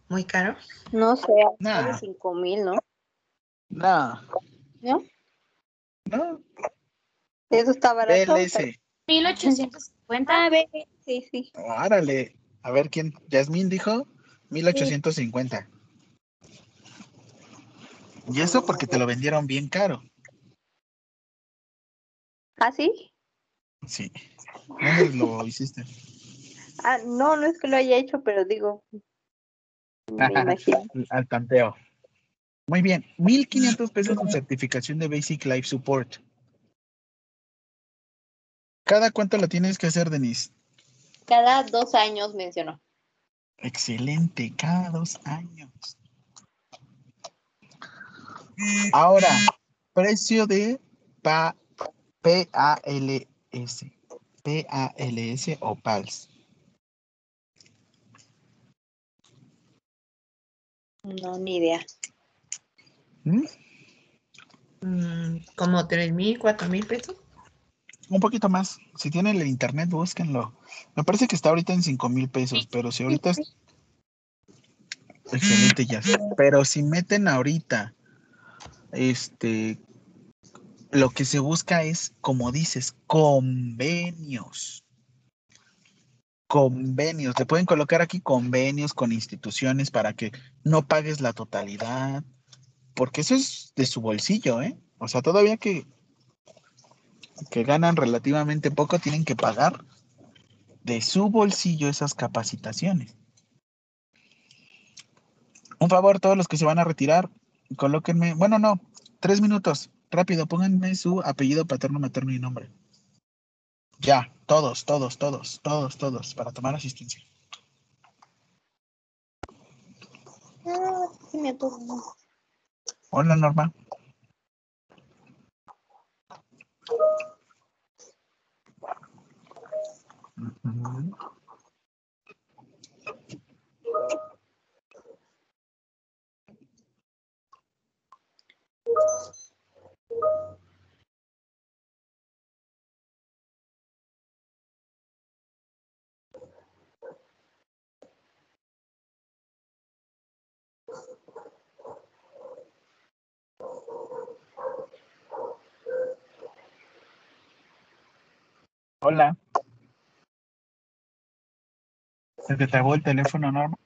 ¿Muy caro? No sé, Nah. de 5 mil, ¿no? No, ¿No? no. Eso está barato. BLS. 1850. Ah, ve, sí, sí. Árale. A ver quién. Yasmín dijo 1850. Y eso porque te lo vendieron bien caro. ¿Ah, sí? Sí. ¿Dónde lo hiciste? Ah, no, no es que lo haya hecho, pero digo, me [laughs] imagino. Al tanteo. Muy bien. 1500 pesos de certificación de Basic Life Support. ¿Cada cuánto lo tienes que hacer, Denise? Cada dos años mencionó. Excelente, cada dos años. Ahora, precio de pa- PALS. PALS o PALS. No, ni idea. ¿Mm? Mm, como tres mil, cuatro mil pesos. Un poquito más. Si tienen el internet, búsquenlo. Me parece que está ahorita en 5 mil pesos, pero si ahorita es... Excelente, ya. Pero si meten ahorita, este, lo que se busca es, como dices, convenios. Convenios. Te pueden colocar aquí convenios con instituciones para que no pagues la totalidad, porque eso es de su bolsillo, ¿eh? O sea, todavía que que ganan relativamente poco tienen que pagar de su bolsillo esas capacitaciones. Un favor, todos los que se van a retirar, colóquenme, bueno, no, tres minutos, rápido, pónganme su apellido paterno, materno y nombre. Ya, todos, todos, todos, todos, todos, para tomar asistencia. Ah. Hola, Norma. Hola. ¿Se te trabó el teléfono, Norma?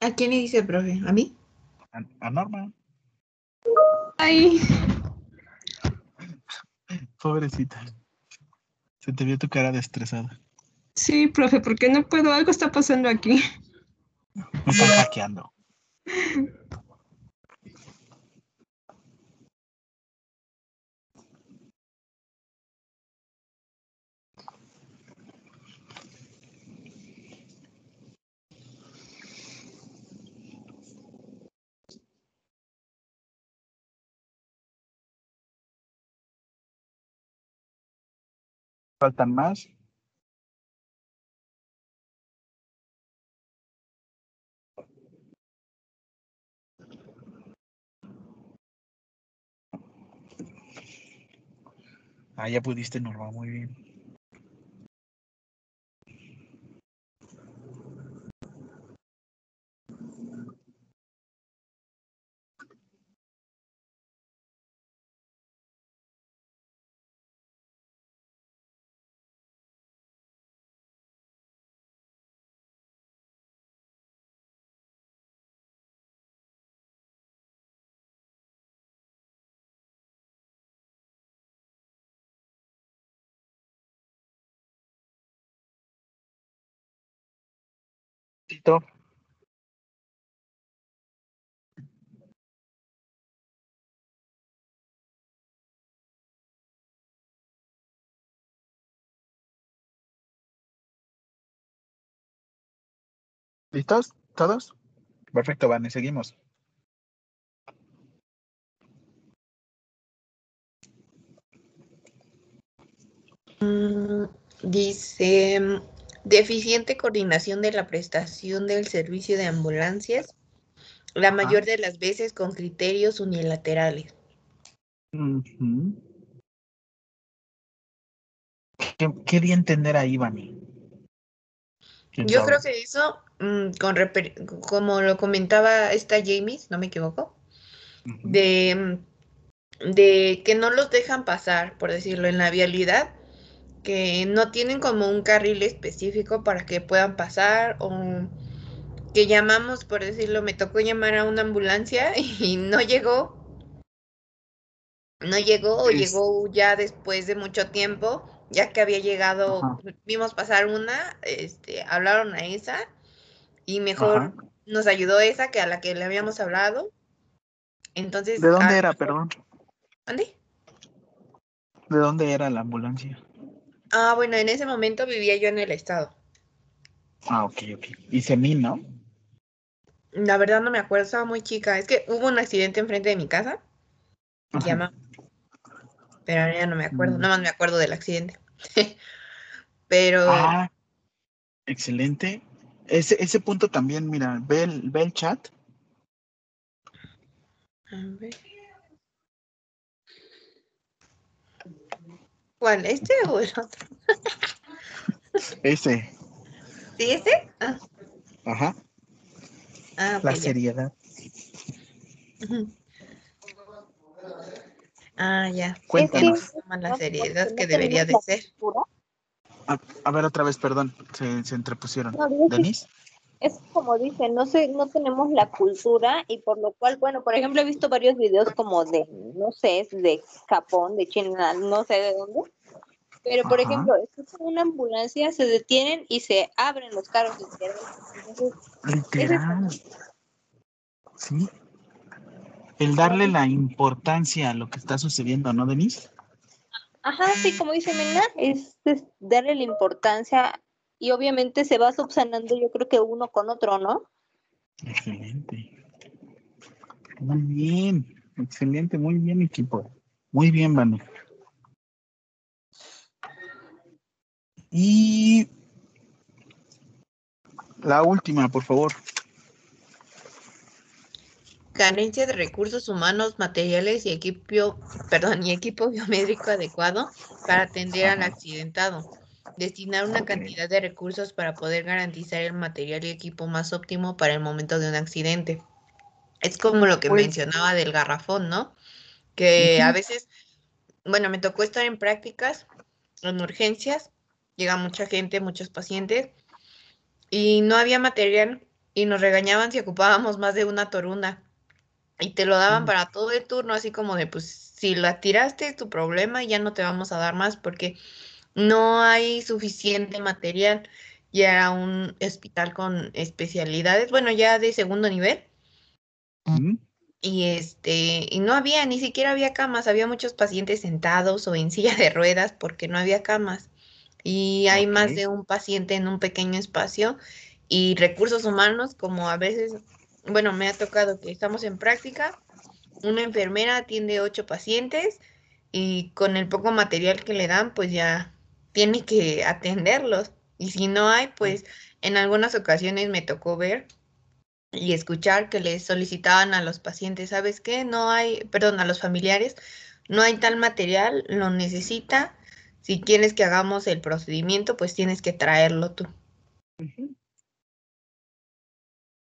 ¿A quién le dice, profe? ¿A mí? A, a Norma. Ay, Pobrecita. Se te vio tu cara de estresada. sí, profe, porque no puedo, algo está pasando aquí. Me están hackeando. [laughs] ¿Faltan más? Ah, ya pudiste, Norma, muy bien. ¿Listos? ¿Todos? Perfecto, Vane, seguimos. Mm, dice, mm, deficiente coordinación de la prestación del servicio de ambulancias, la mayor de las veces con criterios unilaterales. Ujú. ¿Qué, qué di a entender ahí, Vani? ¿Quién Yo sabe? creo que eso, mm, con reper- como lo comentaba esta Jamie, no me equivoco, de, mm, de que no los dejan pasar, por decirlo, en la vialidad, que no tienen como un carril específico para que puedan pasar o que llamamos, por decirlo, me tocó llamar a una ambulancia [laughs] y no llegó, no llegó o Es- llegó ya después de mucho tiempo, ya que había llegado, Ajá. vimos pasar una, este, hablaron a esa y mejor Ajá. nos ayudó esa que a la que le habíamos hablado. Entonces, ¿De dónde a- era, perdón? ¿Dónde? ¿De dónde era la ambulancia? Ah, bueno, en ese momento vivía yo en el estado. Ah, ok, ok. Y Semín, ¿no? La verdad no me acuerdo, estaba muy chica. Es que hubo un accidente enfrente de mi casa. Ajá. Llama. Pero ahora ya no me acuerdo, Mm. nada más me acuerdo del accidente. [laughs] Pero Ah, excelente. Ese, ese punto también, mira, ve el, ve el chat. a ver. ¿Cuál? ¿Este o el otro? Ese. ¿Sí, este? Ah, Ajá. ah, La ya. seriedad. Ujú. Ah, ya. Cuéntanos. La seriedad que debería de ser. A, a ver, otra vez, perdón. Se, se entrepusieron. No, digo que ¿Denis? Es como dicen, no sé, no tenemos la cultura y por lo cual, bueno, por ejemplo, he visto varios videos como de, no sé, es de Japón, de China, no sé de dónde, pero por Ajá. ejemplo, escuchan una ambulancia, se detienen y se abren los carros. Entonces, Literal. Sí. El darle la importancia a lo que está sucediendo, ¿no, Denis? Ajá, sí, como dice Mena, es, es darle la importancia y obviamente se va subsanando, yo creo que uno con otro, ¿no? Excelente. Muy bien. Excelente, muy bien, equipo. Muy bien, Vane. Y la última, por favor. Carencia de recursos humanos, materiales y equipo, perdón, y equipo biométrico adecuado para atender al accidentado. Destinar una Ok. cantidad de recursos para poder garantizar el material y equipo más óptimo para el momento de un accidente. Es como lo que mencionaba del garrafón, ¿no? Que a veces, bueno, me tocó estar en prácticas, en urgencias, llega mucha gente, muchos pacientes, y no había material y nos regañaban si ocupábamos más de una torunda. Y te lo daban para todo el turno, así como de, pues, si la tiraste es tu problema y ya no te vamos a dar más porque no hay suficiente material. Y era un hospital con especialidades, bueno, ya de segundo nivel. Y este, y no había, ni siquiera había camas, había muchos pacientes sentados o en [laughs] silla de ruedas porque no había camas. Y hay más de un paciente en un pequeño espacio y recursos humanos, como a veces, bueno, me ha tocado que estamos en práctica, una enfermera atiende ocho pacientes y con el poco material que le dan, pues ya tiene que atenderlos. Y si no hay, pues en algunas ocasiones me tocó ver y escuchar que les solicitaban a los pacientes, ¿sabes qué? No hay, perdón, a los familiares, no hay tal material, lo necesita. Si quieres que hagamos el procedimiento, pues tienes que traerlo tú.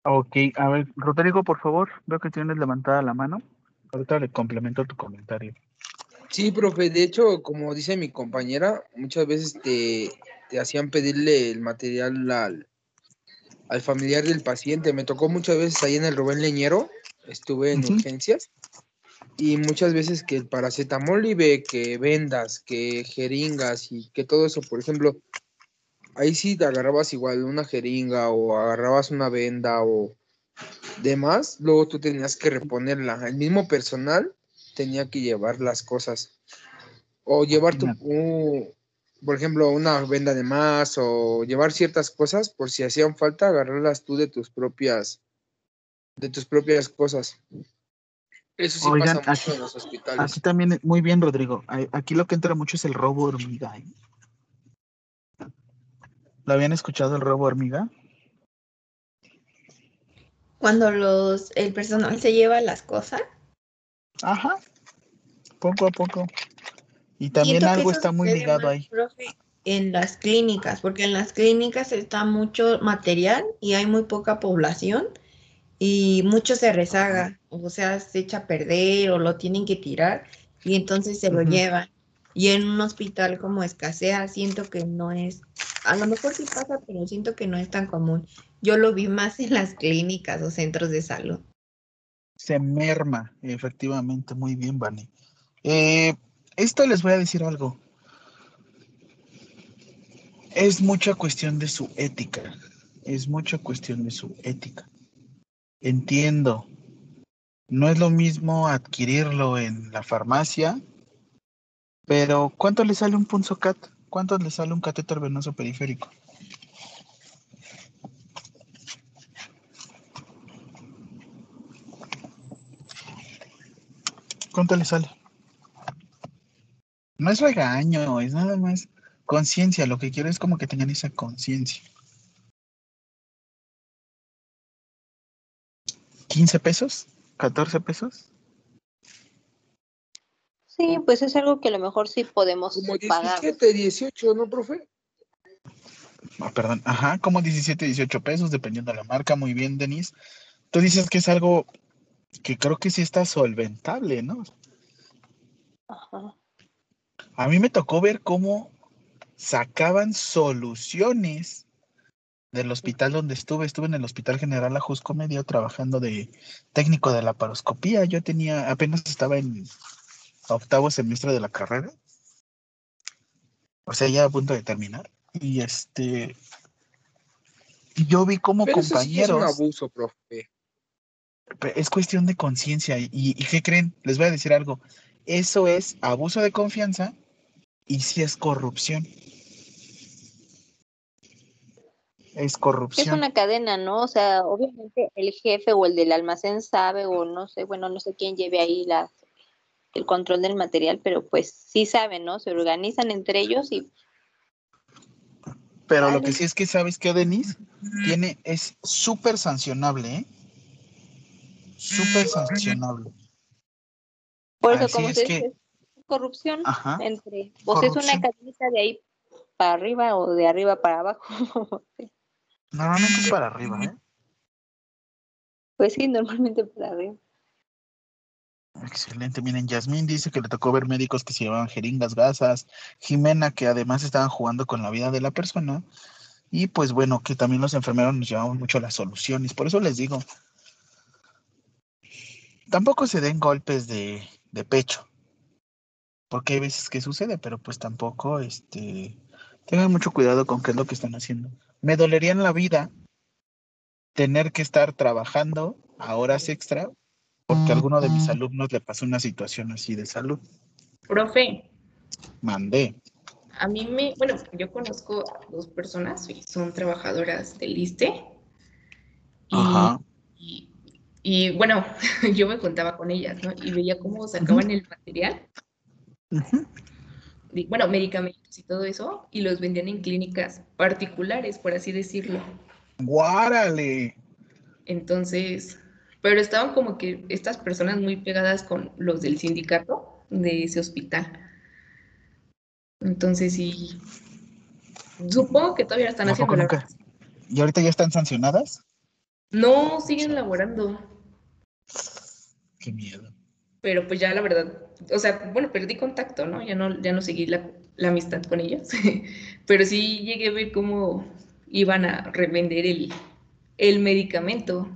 Ok, a ver, Rodrigo, por favor, veo que tienes levantada la mano. Ahorita le complemento tu comentario. Sí, profe, de hecho, como dice mi compañera, muchas veces te, te hacían pedirle el material al, al familiar del paciente. Me tocó muchas veces ahí en el Rubén Leñero, estuve en urgencias, y muchas veces que el paracetamol y ve que vendas, que jeringas y que todo eso, por ejemplo, ahí sí te agarrabas igual una jeringa o agarrabas una venda o demás, luego tú tenías que reponerla. El mismo personal tenía que llevar las cosas. O llevar tu, un- por ejemplo, una venda de más o llevar ciertas cosas por si hacían falta, agarrarlas tú de tus propias, de tus propias cosas. Eso sí Oigan, pasa mucho aquí- en los hospitales. Aquí también, muy bien, Rodrigo. Aquí lo que entra mucho es el robo hormiga. ¿eh? ¿Lo habían escuchado el robo hormiga? Cuando los, el personal se lleva las cosas, Ajá. Poco a poco. Y también Siento algo está muy ligado ahí. profe, en las clínicas, porque en las clínicas está mucho material y hay muy poca población y mucho se rezaga, o sea, se echa a perder o lo tienen que tirar y entonces se lo llevan. Y en un hospital como escasea, siento que no es, a lo mejor sí pasa, pero siento que no es tan común. Yo lo vi más en las clínicas o centros de salud. Se merma, efectivamente. Muy bien, Vane. Eh, esto les voy a decir algo. Es mucha cuestión de su ética. Es mucha cuestión de su ética. Entiendo. No es lo mismo adquirirlo en la farmacia, pero ¿cuánto le sale un punzocat? ¿Cuánto le sale un catéter venoso periférico? ¿Cuánto le sale? No es regaño, es nada más conciencia. Lo que quiero es como que tengan esa conciencia. ¿15 pesos? ¿14 pesos? Sí, pues es algo que a lo mejor sí podemos Como pagar. 17, 18, ¿no, profe? Ah, perdón, ajá, como 17, 18 pesos, dependiendo de la marca. Muy bien, Denise. Tú dices que es algo que creo que sí está solventable, ¿no? Ajá. A mí me tocó ver cómo sacaban soluciones del hospital donde estuve. Estuve en el Hospital General Ajusco Medio trabajando de técnico de la paroscopía. Yo tenía, apenas estaba en octavo semestre de la carrera. O sea, ya a punto de terminar. Y este, y yo vi como Pero eso sí es un compañeros. abuso, profe. Es cuestión de conciencia. ¿Y, y qué creen? Les voy a decir algo. Eso es abuso de confianza y sí es corrupción. Es Es corrupción. una cadena, ¿no? O sea, obviamente el jefe o el del almacén sabe o no sé, bueno, no sé quién lleve ahí la, el control del material, pero pues sí saben, ¿no? Se organizan entre ellos y Pero lo que sí es que sabes que Denise tiene, es súper sancionable, ¿eh? Súper sancionable. por eso Así como es se dice, corrupción Ajá. entre, o sea, es una cadenita de ahí para arriba o de arriba para abajo. [laughs] Normalmente es para arriba, ¿eh? Pues sí, normalmente para ver. Excelente. Miren, Yasmín dice que le tocó ver médicos que se llevaban jeringas, gasas. Jimena, que además estaban jugando con la vida de la persona. Y pues bueno, que también los enfermeros nos llevamos mucho las soluciones. Por eso les digo, tampoco se den golpes de, de pecho. Porque hay veces que sucede, pero pues tampoco, este, tengan mucho cuidado con qué es lo que están haciendo. Me dolería en la vida tener que estar trabajando a horas extra porque a alguno de mis alumnos le pasó una situación así de salud. Profe, Mandé. a mí me, bueno, yo conozco a dos personas y son trabajadoras del ISTE. Ajá. Y, bueno, [laughs] yo me contaba con ellas, ¿no? Y veía cómo sacaban el material, y, bueno, medicamentos y todo eso, y los vendían en clínicas particulares, por así decirlo. ¡Guárale! Entonces, pero estaban como que estas personas muy pegadas con los del sindicato de ese hospital. Entonces, sí, supongo que todavía están ¿A haciendo la? ¿Y ahorita ya están sancionadas? No, siguen laborando, Qué miedo. pero pues ya la verdad, o sea, bueno, perdí contacto, ¿no? Ya no, ya no seguí la, la amistad con ellos, [laughs] pero sí llegué a ver cómo iban a revender el, el medicamento.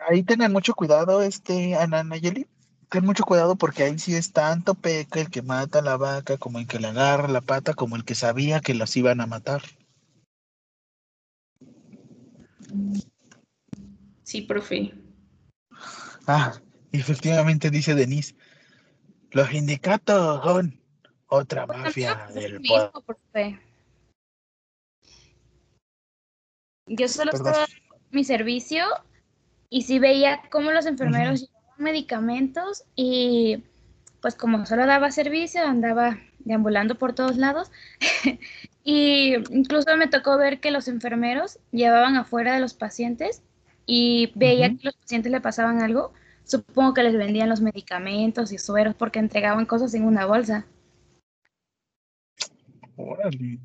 Ahí tengan mucho cuidado, este, Ana Nayeli. Ten mucho cuidado porque ahí sí es tanto peca el que mata a la vaca, como el que le agarra la pata, como el que sabía que los iban a matar. Sí, profe. Ah, efectivamente dice Denise. Los sindicatos son otra mafia del mismo. Yo solo Perdón. estaba mi servicio y sí veía cómo los enfermeros llevaban medicamentos y pues como solo daba servicio andaba deambulando por todos lados [laughs] y incluso me tocó ver que los enfermeros llevaban afuera de los pacientes y veía que los pacientes le pasaban algo. Supongo que les vendían los medicamentos y sueros porque entregaban cosas en una bolsa. Órale.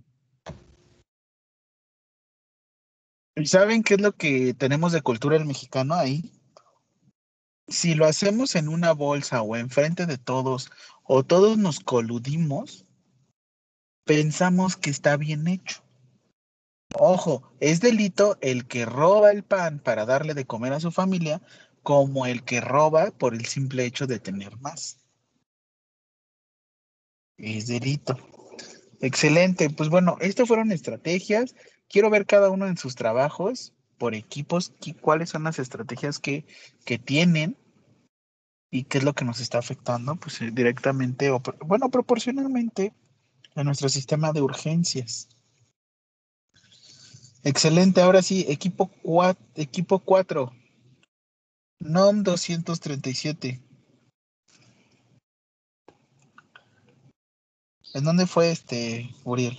¿Y saben qué es lo que tenemos de cultura el mexicano ahí? Si lo hacemos en una bolsa o enfrente de todos, o todos nos coludimos, pensamos que está bien hecho. Ojo, es delito el que roba el pan para darle de comer a su familia, como el que roba por el simple hecho de tener más. Es delito. Excelente. Pues bueno, estas fueron estrategias. Quiero ver cada uno en sus trabajos por equipos, cuáles son las estrategias que, que tienen y qué es lo que nos está afectando, pues eh, directamente o, bueno, proporcionalmente a nuestro sistema de urgencias. Excelente. Ahora sí, equipo 4, equipo 4. NOM 237. ¿En dónde fue este, Uriel?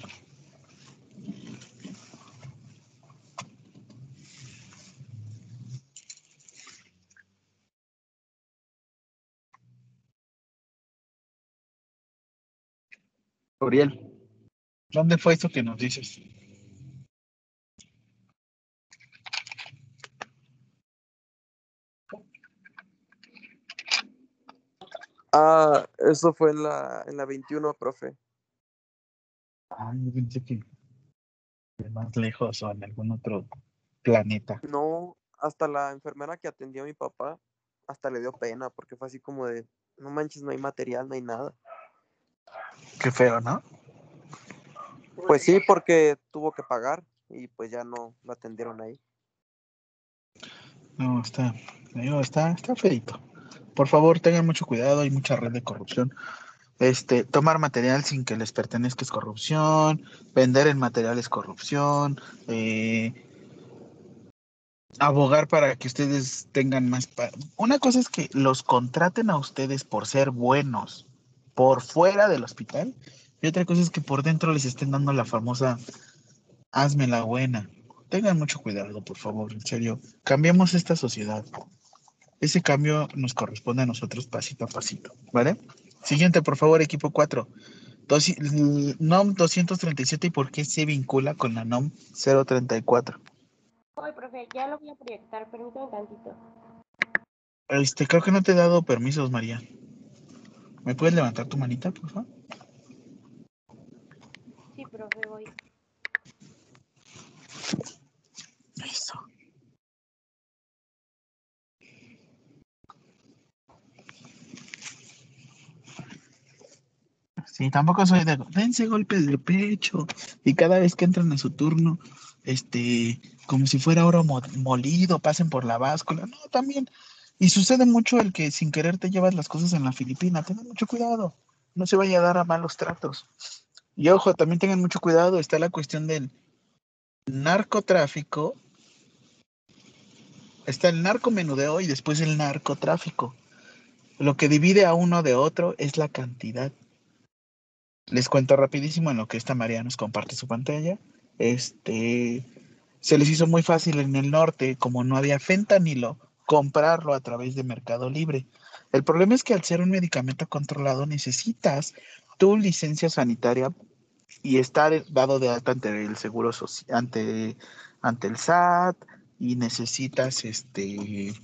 Uriel, ¿dónde fue esto que nos dices? Ah, eso fue en la, en la 21, profe. Ah, yo pensé que más lejos o en algún otro planeta. No, hasta la enfermera que atendió a mi papá, hasta le dio pena, porque fue así como de, no manches, no hay material, no hay nada. Qué feo, ¿no? Pues sí, porque tuvo que pagar y pues ya no lo atendieron ahí. No, está, digo, está, está feito. Por favor, tengan mucho cuidado, hay mucha red de corrupción. Este, tomar material sin que les pertenezca es corrupción, vender el material es corrupción, eh, abogar para que ustedes tengan más... Una cosa es que los contraten a ustedes por ser buenos por fuera del hospital y otra cosa es que por dentro les estén dando la famosa hazme la buena. Tengan mucho cuidado, por favor, en serio. Cambiemos esta sociedad. Ese cambio nos corresponde a nosotros pasito a pasito, ¿vale? Siguiente, por favor, equipo 4. Doci- l- NOM 237 y por qué se vincula con la NOM 034. Voy, profe, ya lo voy a proyectar, permítame un tantito. Este, creo que no te he dado permisos, María. ¿Me puedes levantar tu manita, por favor? Sí, profe, voy. Sí, tampoco soy de dense golpes de pecho y cada vez que entran a su turno, este, como si fuera oro mo- molido, pasen por la báscula. No, también. Y sucede mucho el que sin querer te llevas las cosas en la Filipina. Tengan mucho cuidado. No se vaya a dar a malos tratos. Y ojo, también tengan mucho cuidado. Está la cuestión del narcotráfico. Está el narcomenudeo y después el narcotráfico. Lo que divide a uno de otro es la cantidad. Les cuento rapidísimo en lo que esta María nos comparte su pantalla. Este se les hizo muy fácil en el norte, como no había fentanilo, comprarlo a través de Mercado Libre. El problema es que al ser un medicamento controlado necesitas tu licencia sanitaria y estar dado de alta ante el seguro social, ante, ante el SAT y necesitas este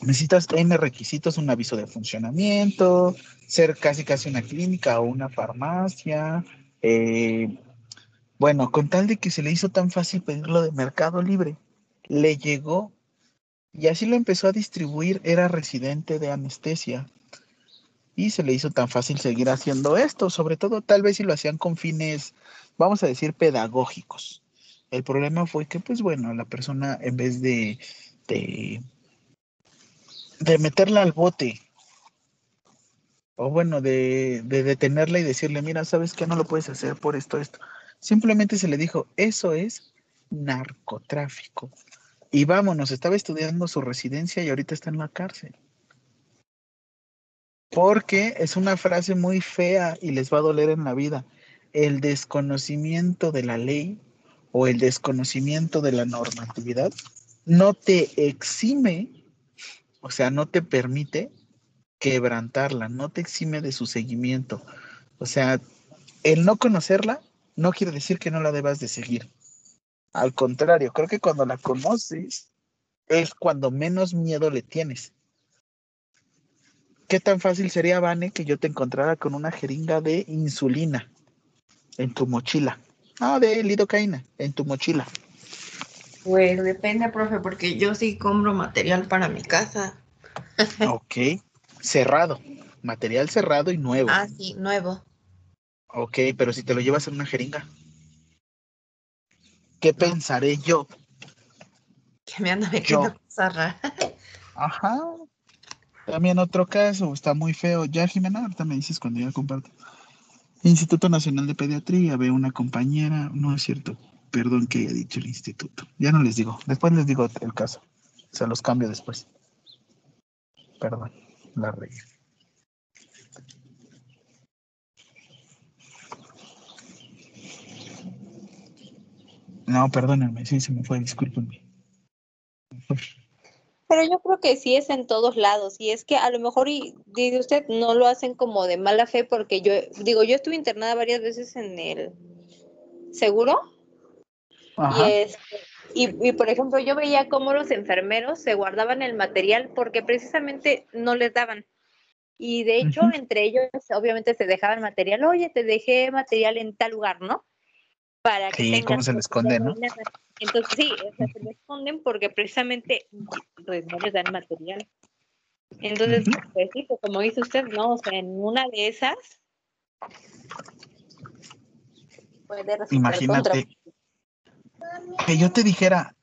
necesitas N requisitos, un aviso de funcionamiento, ser casi casi una clínica o una farmacia. eh, bueno, con tal de que se le hizo tan fácil pedirlo de Mercado Libre, le llegó y así lo empezó a distribuir, era residente de anestesia. Y se le hizo tan fácil seguir haciendo esto, sobre todo tal vez si lo hacían con fines, vamos a decir, pedagógicos. El problema fue que, pues bueno, la persona en vez de, de, de meterla al bote, o bueno, de, de detenerla y decirle, mira, ¿sabes qué? No lo puedes hacer por esto, esto. Simplemente se le dijo, eso es narcotráfico. Y vámonos, estaba estudiando su residencia y ahorita está en la cárcel. Porque es una frase muy fea y les va a doler en la vida. El desconocimiento de la ley o el desconocimiento de la normatividad no te exime, o sea, no te permite quebrantarla, no te exime de su seguimiento. O sea, el no conocerla no quiere decir que no la debas de seguir. Al contrario, creo que cuando la conoces es cuando menos miedo le tienes. ¿Qué tan fácil sería, Vane, que yo te encontrara con una jeringa de insulina en tu mochila? No, de lidocaína en tu mochila. Pues depende, profe, porque yo sí compro material para mi casa. Ok, cerrado, material cerrado y nuevo. Ah, sí, nuevo. Ok, pero si te lo llevas en una jeringa, ¿qué pensaré yo? Que me anda metiendo Yo. cosas raras. [laughs] Ajá. También otro caso, está muy feo. Ya, Jimena, ahorita me dices cuando ya comparto. Instituto Nacional de Pediatría, veo una compañera, no es cierto, perdón que haya dicho el instituto. Ya no les digo, después les digo el caso. Se los cambio después. Perdón, la regué. No, perdónenme, sí, se me fue, discúlpenme. Pero yo creo que sí es en todos lados y es que a lo mejor y dice usted no lo hacen como de mala fe porque yo digo yo estuve internada varias veces en el seguro Ajá. y es y, y, por ejemplo yo veía cómo los enfermeros se guardaban el material porque precisamente no les daban y de hecho entre ellos obviamente se dejaban material oye te dejé material en tal lugar no para que Sí, cómo se le esconde, ¿no? entonces sí, o sea, se le esconden porque precisamente pues, no les dan material. Entonces, Ujú. pues sí, pues, como dice usted, ¿no? O sea, en una de esas puede Imagínate que yo te dijera,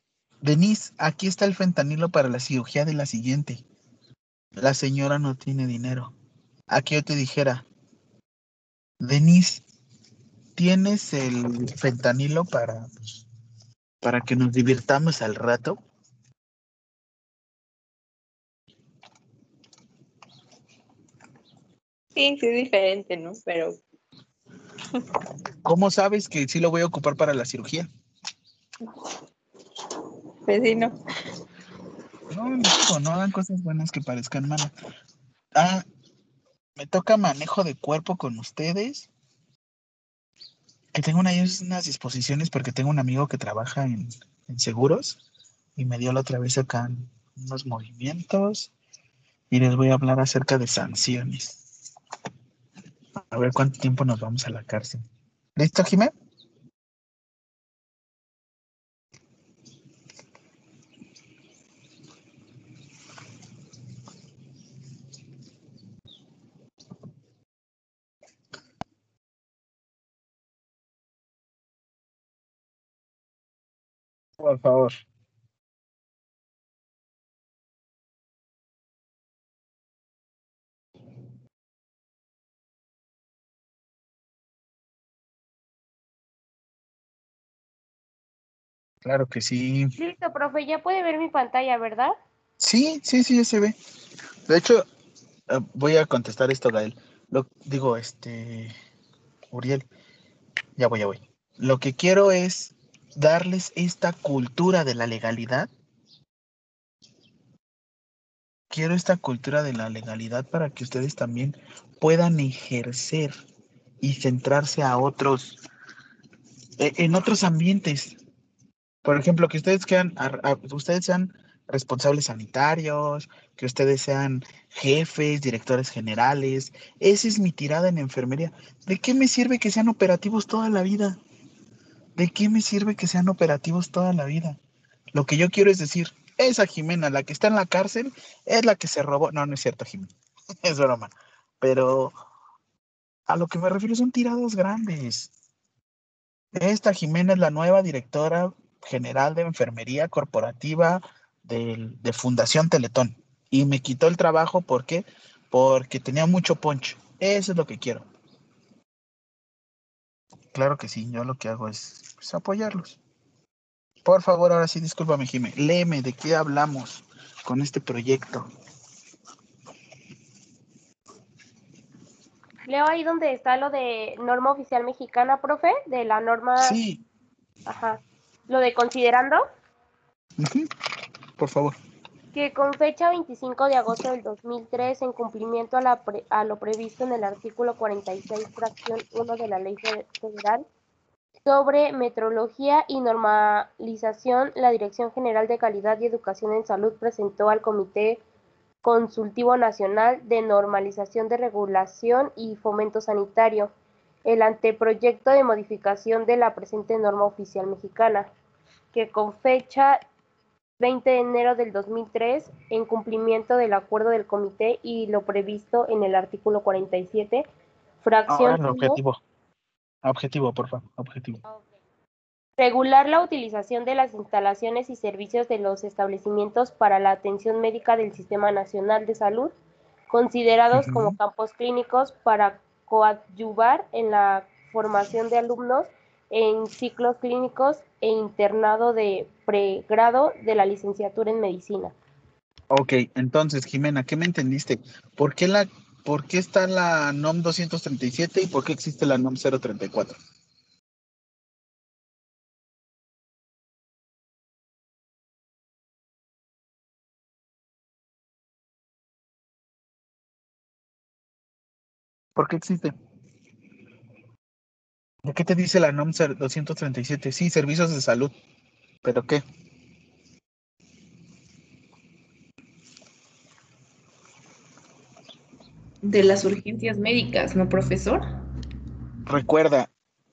Denise, aquí está el fentanilo para la cirugía de la siguiente. La señora no tiene dinero. Aquí yo te dijera, Denise, ¿tienes el fentanilo para, para que nos divirtamos al rato? Sí, sí es diferente, ¿no? Pero ¿Cómo sabes que sí lo voy a ocupar para la cirugía? Sí, ¿no? No, hagan cosas buenas que parezcan malas. Ah, me toca manejo de cuerpo con ustedes. Que tengo una, unas disposiciones porque tengo un amigo que trabaja en, en seguros y me dio la otra vez acá unos movimientos y les voy a hablar acerca de sanciones. A ver cuánto tiempo nos vamos a la cárcel. ¿Listo, Jimé? Por favor. Claro que sí. Listo, profe, ya puede ver mi pantalla, ¿verdad? Sí, sí, sí, ya se ve. De hecho, eh, voy a contestar esto, Gael. Lo digo, este, Uriel, ya voy, ya voy. Lo que quiero es darles esta cultura de la legalidad. Quiero esta cultura de la legalidad para que ustedes también puedan ejercer y centrarse a otros, e- en otros ambientes. Por ejemplo, que ustedes a- ustedes sean responsables sanitarios, que ustedes sean jefes, directores generales. Esa es mi tirada en enfermería. ¿De qué me sirve que sean operativos toda la vida? ¿De qué me sirve que sean operativos toda la vida? Lo que yo quiero es decir, esa Jimena, la que está en la cárcel, es la que se robó. No, no es cierto, Jimena. [laughs] Es broma. Pero a lo que me refiero son tiradas grandes. Esta Jimena es la nueva directora general de enfermería corporativa del- de Fundación Teletón. Y me quitó el trabajo, ¿por qué? Porque tenía mucho poncho. Eso es lo que quiero. Claro que sí, yo lo que hago es pues, apoyarlos. Por favor, ahora sí, discúlpame, Jimé. Léeme de qué hablamos con este proyecto. Leo ahí donde está lo de norma oficial mexicana, profe, de la norma, Sí, ajá, lo de considerando, por favor. que con fecha 25 de agosto del 2003, en cumplimiento a, la pre- a lo previsto en el artículo 46, fracción 1 de la Ley Fe- Federal sobre Metrología y Normalización, la Dirección General de Calidad y Educación en Salud presentó al Comité Consultivo Nacional de Normalización de Regulación y Fomento Sanitario el anteproyecto de modificación de la presente norma oficial mexicana, que con fecha 20 de enero del 2003, en cumplimiento del acuerdo del comité y lo previsto en el artículo 47, fracción el 1, objetivo. Objetivo, por favor, objetivo. regular la utilización de las instalaciones y servicios de los establecimientos para la atención médica del Sistema Nacional de Salud, considerados como campos clínicos para coadyuvar en la formación de alumnos en ciclos clínicos e internado de pregrado de la licenciatura en medicina. Ok, entonces, Jimena, ¿qué me entendiste? ¿Por qué, la, ¿Por qué está la NOM 237 y por qué existe la NOM 034? ¿Por qué existe? ¿De qué te dice la NOM 237? Sí, servicios de salud. ¿Pero qué? De las urgencias médicas, ¿no, profesor? Recuerda,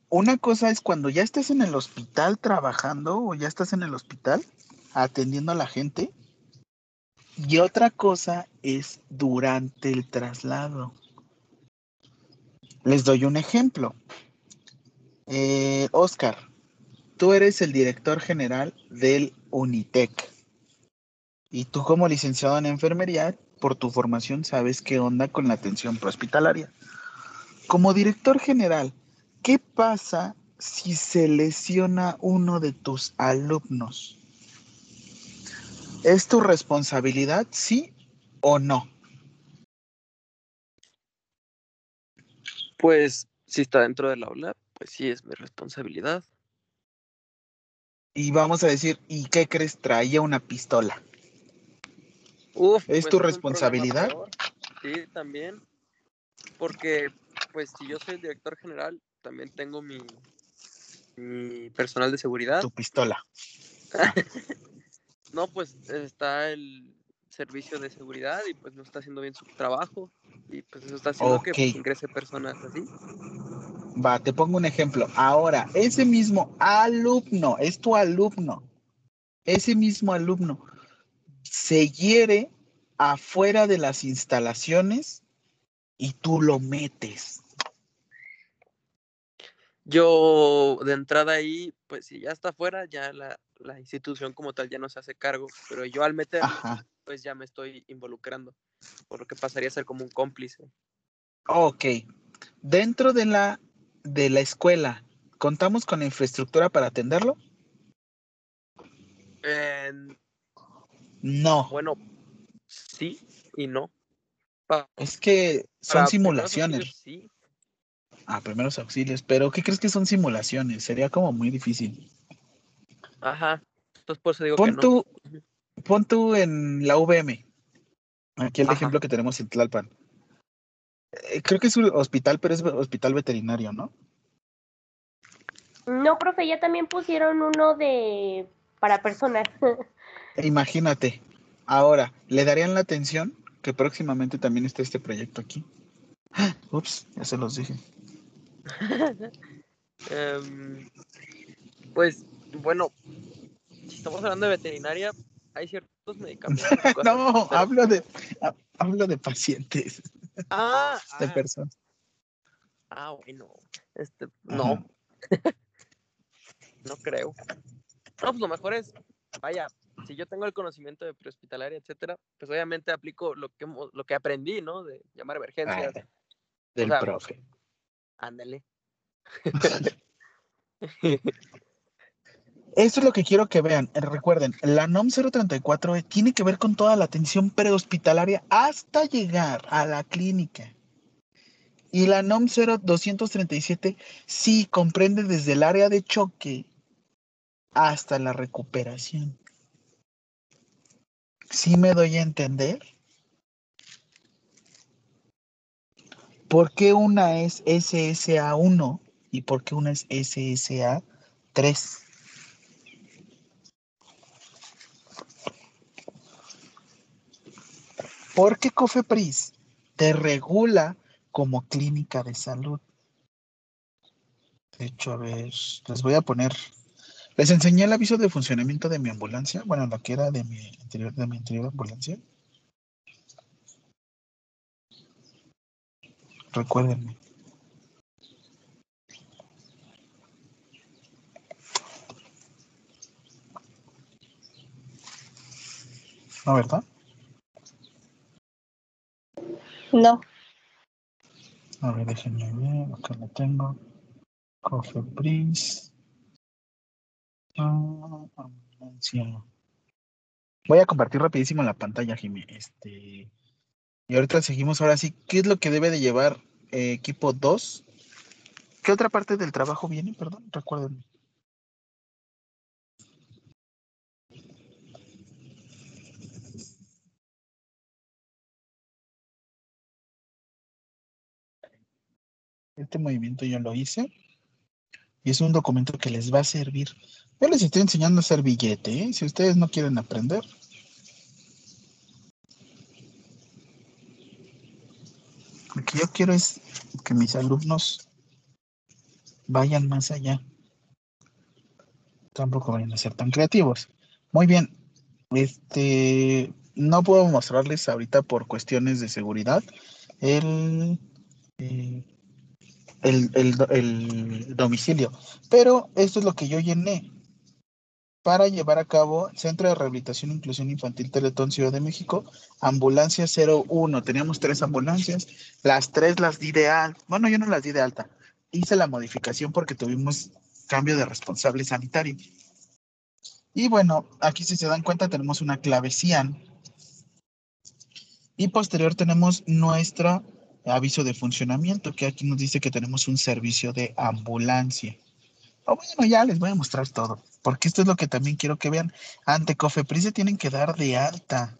una cosa es cuando ya estés en el hospital trabajando o ya estás en el hospital atendiendo a la gente. Y otra cosa es durante el traslado. Les doy un ejemplo. Eh, Oscar, tú eres el director general del Unitec. Y tú como licenciado en enfermería, por tu formación, sabes qué onda con la atención prehospitalaria. Como director general, ¿qué pasa si se lesiona uno de tus alumnos? ¿Es tu responsabilidad, sí o no? Pues si está dentro del aula, pues sí es mi responsabilidad. Y vamos a decir, ¿y qué crees? Traía una pistola. Uf, ¿Es pues tu responsabilidad? Sí, también. Porque, pues, si yo soy el director general, también tengo mi, mi personal de seguridad. Tu pistola. [laughs] No, pues está el servicio de seguridad y pues no está haciendo bien su trabajo y pues eso está haciendo que pues, ingrese personas así. Va, te pongo un ejemplo. Ahora, ese mismo alumno, es tu alumno, ese mismo alumno se hiere afuera de las instalaciones y tú lo metes. Yo de entrada ahí, pues si ya está fuera, ya la, la institución como tal ya no se hace cargo, pero yo al meterlo, Ajá. pues ya me estoy involucrando, por lo que pasaría a ser como un cómplice. Ok. Dentro de la, de la escuela, ¿contamos con la infraestructura para atenderlo? En- No. bueno, sí y no. Pa- Es que son simulaciones. sí. Ah, primeros auxilios. Pero ¿qué crees que son simulaciones? Sería como muy difícil. Ajá. Entonces por eso digo que Pon no. tú, pon tú en la VM. Aquí el Ajá. ejemplo que tenemos en Tlalpan. Eh, creo que es un hospital, pero es hospital veterinario, ¿no? No, profe, ya también pusieron uno de para personas. [laughs] Imagínate. Ahora, ¿le darían la atención que próximamente también está este proyecto aquí? [gasps] Ups, ya se los dije. Em, pues bueno, si estamos hablando de veterinaria, hay ciertos medicamentos. [laughs] No, hablo de, ha- hablo de pacientes, Ah, de ah, personas. ah, bueno. Este, no. [laughs] no creo. No, pues lo mejor es, vaya, si yo tengo el conocimiento de prehospitalaria, etcétera, pues obviamente aplico lo que lo que aprendí, ¿no? De llamar emergencias. Ah, del sea, profe. Ándale. [laughs] Esto es lo que quiero que vean. Recuerden, la NOM 034 tiene que ver con toda la atención prehospitalaria hasta llegar a la clínica. Y la NOM 0237 sí comprende desde el área de choque hasta la recuperación. ¿Sí me doy a entender? ¿Por qué una es SSA1 y por qué una es SSA3? Porque COFEPRIS te regula como clínica de salud. De hecho, a ver, les voy a poner. Les enseñé el aviso de funcionamiento de mi ambulancia, bueno, la que era de mi anterior, de mi anterior ambulancia. Recuérdenme. ¿No, verdad? No. A ver, déjenme ver, acá lo tengo. Cofepris. Voy a compartir rapidísimo la pantalla, Jimmy. Este, y ahorita seguimos ahora sí. ¿Qué es lo que debe de llevar eh, equipo 2? ¿Qué otra parte del trabajo viene? Perdón, recuérdenme. Este movimiento yo lo hice y es un documento que les va a servir. Yo les estoy enseñando a hacer billete, ¿eh? si ustedes no quieren aprender. Lo que yo quiero es que mis alumnos vayan más allá. Tampoco vayan a ser tan creativos. Muy bien. Este, no puedo mostrarles ahorita por cuestiones de seguridad el, eh, el, el do- el domicilio. Pero esto es lo que yo llené para llevar a cabo Centro de Rehabilitación e Inclusión Infantil Teletón Ciudad de México, ambulancia 01. Teníamos tres ambulancias, las tres las di de alta. Bueno, yo no las di de alta. Hice la modificación porque tuvimos cambio de responsable sanitario. Y bueno, aquí si se dan cuenta tenemos una clave CIAN. Y posterior tenemos nuestro aviso de funcionamiento, que aquí nos dice que tenemos un servicio de ambulancia. O bueno, ya les voy a mostrar todo, porque esto es lo que también quiero que vean. Ante Cofepris se tienen que dar de alta.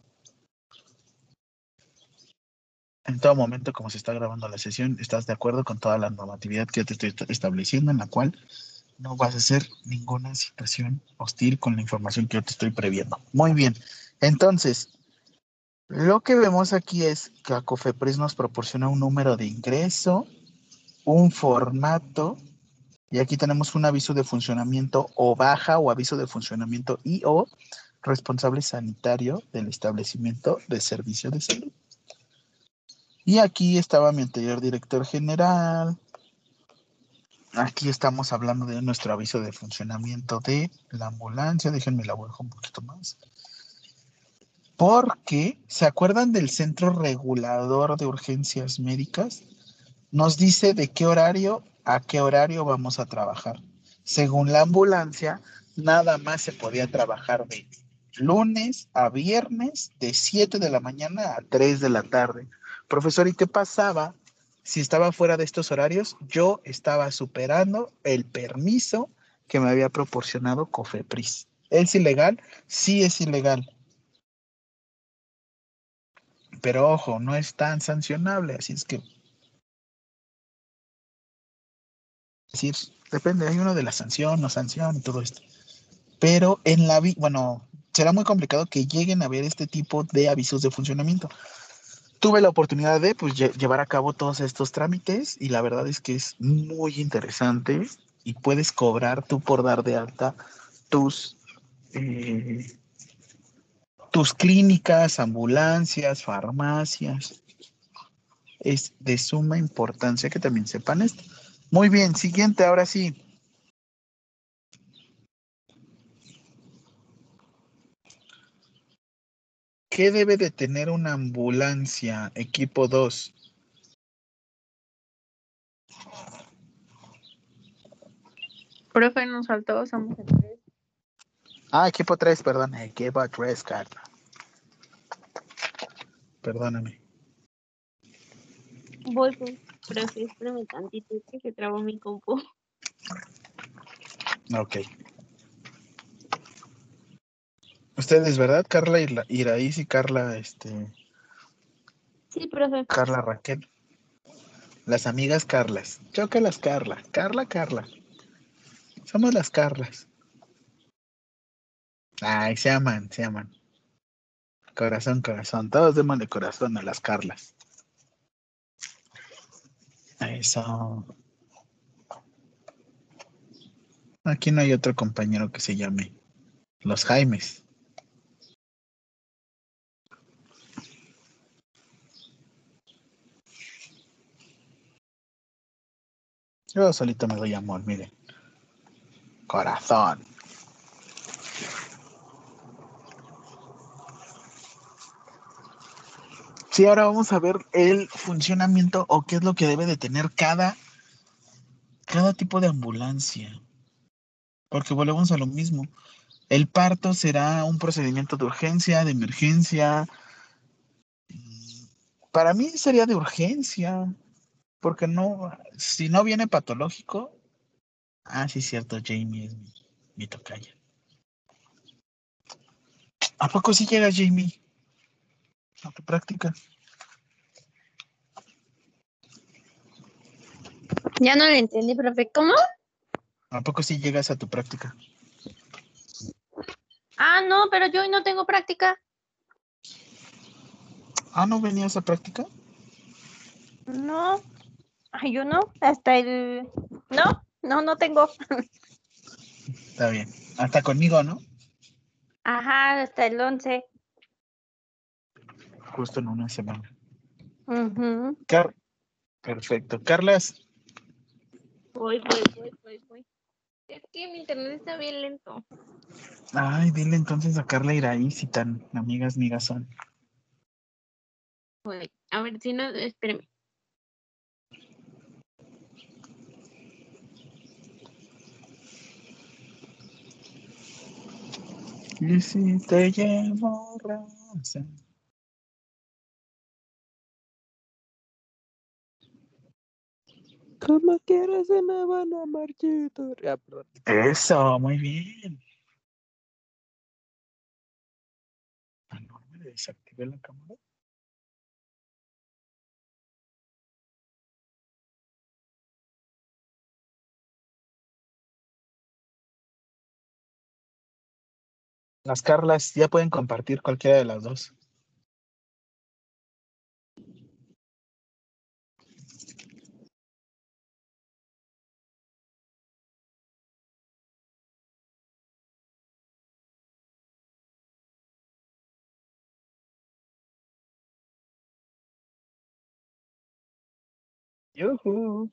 En todo momento, como se está grabando la sesión, estás de acuerdo con toda la normatividad que te estoy est- estableciendo, en la cual no vas a hacer ninguna situación hostil con la información que yo te estoy previendo. Muy bien. Entonces, lo que vemos aquí es que a Cofepris nos proporciona un número de ingreso, un formato, y aquí tenemos un aviso de funcionamiento o baja o aviso de funcionamiento y o responsable sanitario del establecimiento de servicio de salud. Y aquí estaba mi anterior director general. Aquí estamos hablando de nuestro aviso de funcionamiento de la ambulancia. Déjenme la bajo un poquito más. Porque, ¿se acuerdan del Centro Regulador de Urgencias Médicas? Nos dice de qué horario a qué horario vamos a trabajar. Según la ambulancia, nada más se podía trabajar de lunes a viernes de 7 de la mañana a 3 de la tarde. Profesor, ¿y qué pasaba si estaba fuera de estos horarios? Yo estaba superando el permiso que me había proporcionado Cofepris. ¿Es ilegal? Sí es ilegal. Pero ojo, no es tan sancionable, así es que... Es decir, depende, hay uno de la sanción, no sanción y todo esto. Pero en la bueno, será muy complicado que lleguen a ver este tipo de avisos de funcionamiento. Tuve la oportunidad de pues, llevar a cabo todos estos trámites y la verdad es que es muy interesante y puedes cobrar tú por dar de alta tus, eh, tus clínicas, ambulancias, farmacias. Es de suma importancia que también sepan esto. Muy bien, siguiente, ahora sí. ¿Qué debe de tener una ambulancia equipo 2? Profe, nos faltó, somos el 3. Ah, equipo 3, perdón, equipo 3, Carla. Perdóname. Voy, pues, profe, espérame tantito, es que se trabó mi compu. Ok. Ustedes, ¿verdad? Carla Iraíz y Carla, este. Sí, profe. Carla Raquel. Las amigas Carlas. Choca las Carla. Carla, Carla. Somos las Carlas. Ay, se aman, se aman. Corazón, corazón. Todos de corazón a las Carlas. Eso. Aquí no hay otro compañero que se llame los Jaimes. Yo solito me doy amor, miren. Corazón. Sí, ahora vamos a ver el funcionamiento o qué es lo que debe de tener cada, cada tipo de ambulancia. Porque volvemos a lo mismo. El parto será un procedimiento de urgencia, de emergencia. Para mí sería de urgencia. Porque no, si no viene patológico. Ah, sí, cierto, Jamie es mi, mi tocaya. ¿A poco sí llega Jamie? A tu práctica. Ya no lo entendí, profe. ¿Cómo? ¿A poco sí llegas a tu práctica? Ah, no, pero yo hoy no tengo práctica. Ah, ¿no venías a práctica? No. Ay, yo no. Hasta el. No, no, no tengo. Está bien. Hasta conmigo, ¿no? Ajá, hasta el 11. Justo en una semana. Car Perfecto. Carlas, Voy, voy, voy, voy, voy. Es que mi internet está bien lento. ay, dile entonces a Carla Iraí si tan amigas migas son. Voy. A ver, si no, espérame. Y si te llevo rosa. Como quieres se me van a marchitar. Eso, muy bien. Ah, no, me desactivé la cámara. Las Carlas ya pueden compartir cualquiera de las dos. Yujú.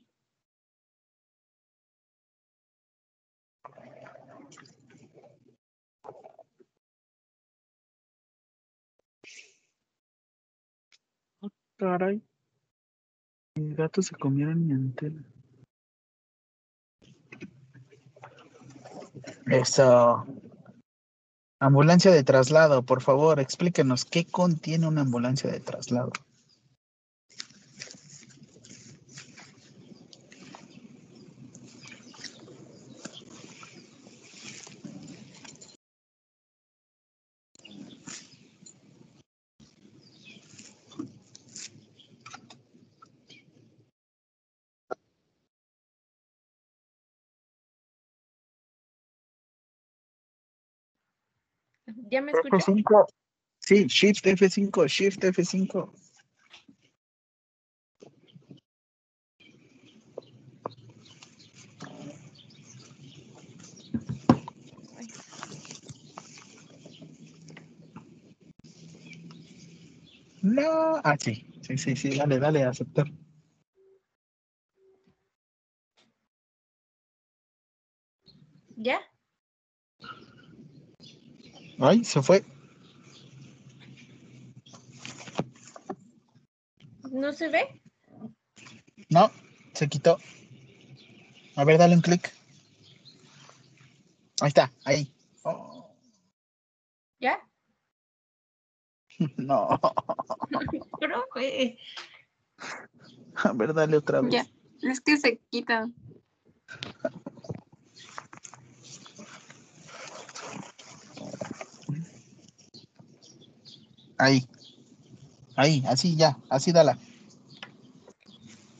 Oh, caray. Mis gatos se comieron mi antena. Eso. Ambulancia de traslado, por favor, explíquenos qué contiene una ambulancia de traslado. ¿Ya me escuchas? F5. Sí, Shift F5, Shift F5. No, ah, sí, sí, sí, sí, dale, dale, aceptar. ¿Ya? Ay, se fue. ¿No se ve? No, se quitó. A ver, dale un clic. Ahí está, ahí. Oh, ¿Ya? [laughs] no. [laughs] Profe. A ver, dale otra vez. Ya, es que se quita. Ahí. Ahí, así ya, así dala.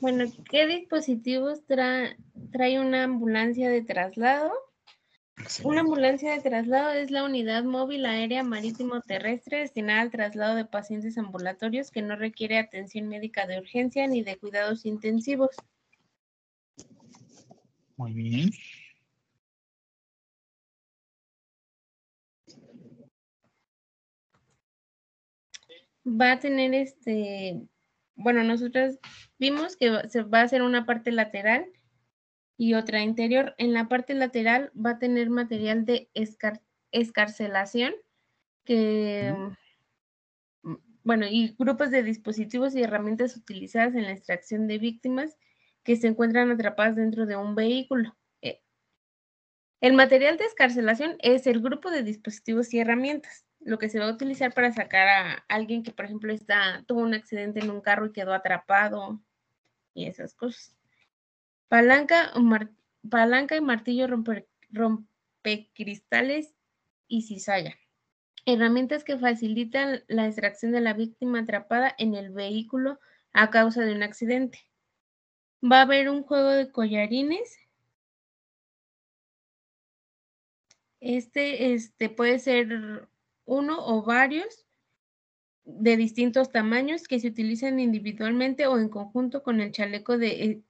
Bueno, ¿qué dispositivos tra- trae una ambulancia de traslado? Una ambulancia de traslado es la unidad móvil aérea marítimo terrestre destinada al traslado de pacientes ambulatorios que no requiere atención médica de urgencia ni de cuidados intensivos. Muy bien. Va a tener este, bueno, nosotros vimos que se va a hacer una parte lateral y otra interior. En la parte lateral va a tener material de escar- escarcelación que, mm, bueno, y grupos de dispositivos y herramientas utilizadas en la extracción de víctimas que se encuentran atrapadas dentro de un vehículo. Eh, El material de escarcelación es el grupo de dispositivos y herramientas, lo que se va a utilizar para sacar a alguien que, por ejemplo, está, tuvo un accidente en un carro y quedó atrapado y esas cosas. Palanca, palanca y martillo romper- rompecristales y cizalla. Herramientas que facilitan la extracción de la víctima atrapada en el vehículo a causa de un accidente. Va a haber un juego de collarines. Este, este puede ser uno o varios de distintos tamaños que se utilizan individualmente o en conjunto con el chaleco de e-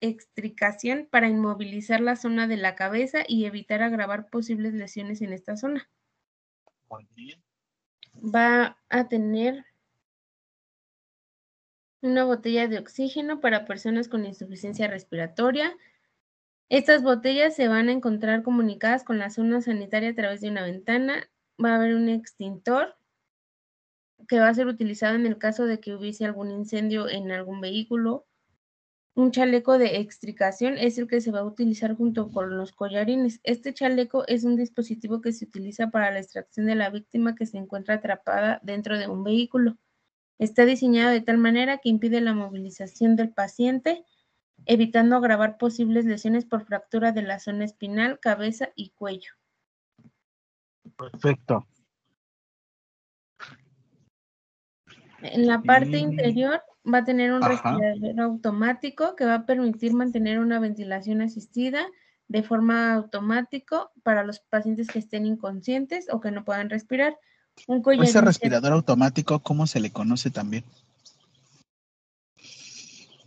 extricación para inmovilizar la zona de la cabeza y evitar agravar posibles lesiones en esta zona. Va a tener una botella de oxígeno para personas con insuficiencia respiratoria. Estas botellas se van a encontrar comunicadas con la zona sanitaria a través de una ventana. Va a haber un extintor que va a ser utilizado en el caso de que hubiese algún incendio en algún vehículo. Un chaleco de extricación es el que se va a utilizar junto con los collarines. Este chaleco es un dispositivo que se utiliza para la extracción de la víctima que se encuentra atrapada dentro de un vehículo. Está diseñado de tal manera que impide la movilización del paciente, evitando agravar posibles lesiones por fractura de la zona espinal, cabeza y cuello. Perfecto. En la parte Mm. interior va a tener un Ajá. respirador automático que va a permitir mantener una ventilación asistida de forma automática para los pacientes que estén inconscientes o que no puedan respirar. Un Ese respirador automático, ¿cómo se le conoce también?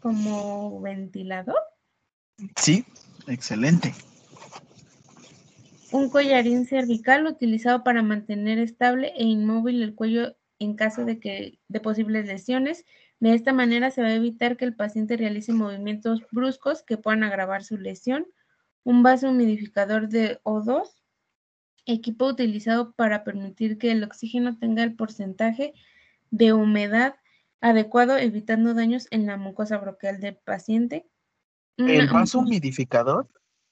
como ventilador. Sí, excelente. Un collarín cervical utilizado para mantener estable e inmóvil el cuello en caso de que de posibles lesiones. De esta manera se va a evitar que el paciente realice movimientos bruscos que puedan agravar su lesión. Un vaso humidificador de O2, equipo utilizado para permitir que el oxígeno tenga el porcentaje de humedad adecuado, evitando daños en la mucosa bronquial del paciente. El vaso humidificador,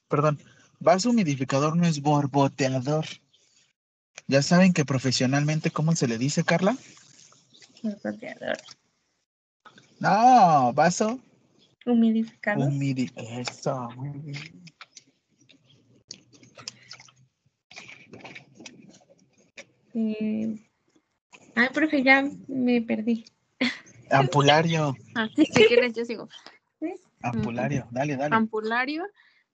perdón, vaso humidificador no es borboteador. Ya saben que profesionalmente, ¿cómo se le dice, Carla? borboteador, No, vaso humidificador. humidi... Eso, muy bien. Eh, Ay, profe, ya me perdí. Ampulario, Ah, si quieres, yo sigo. ampulario, dale, dale. Ampulario,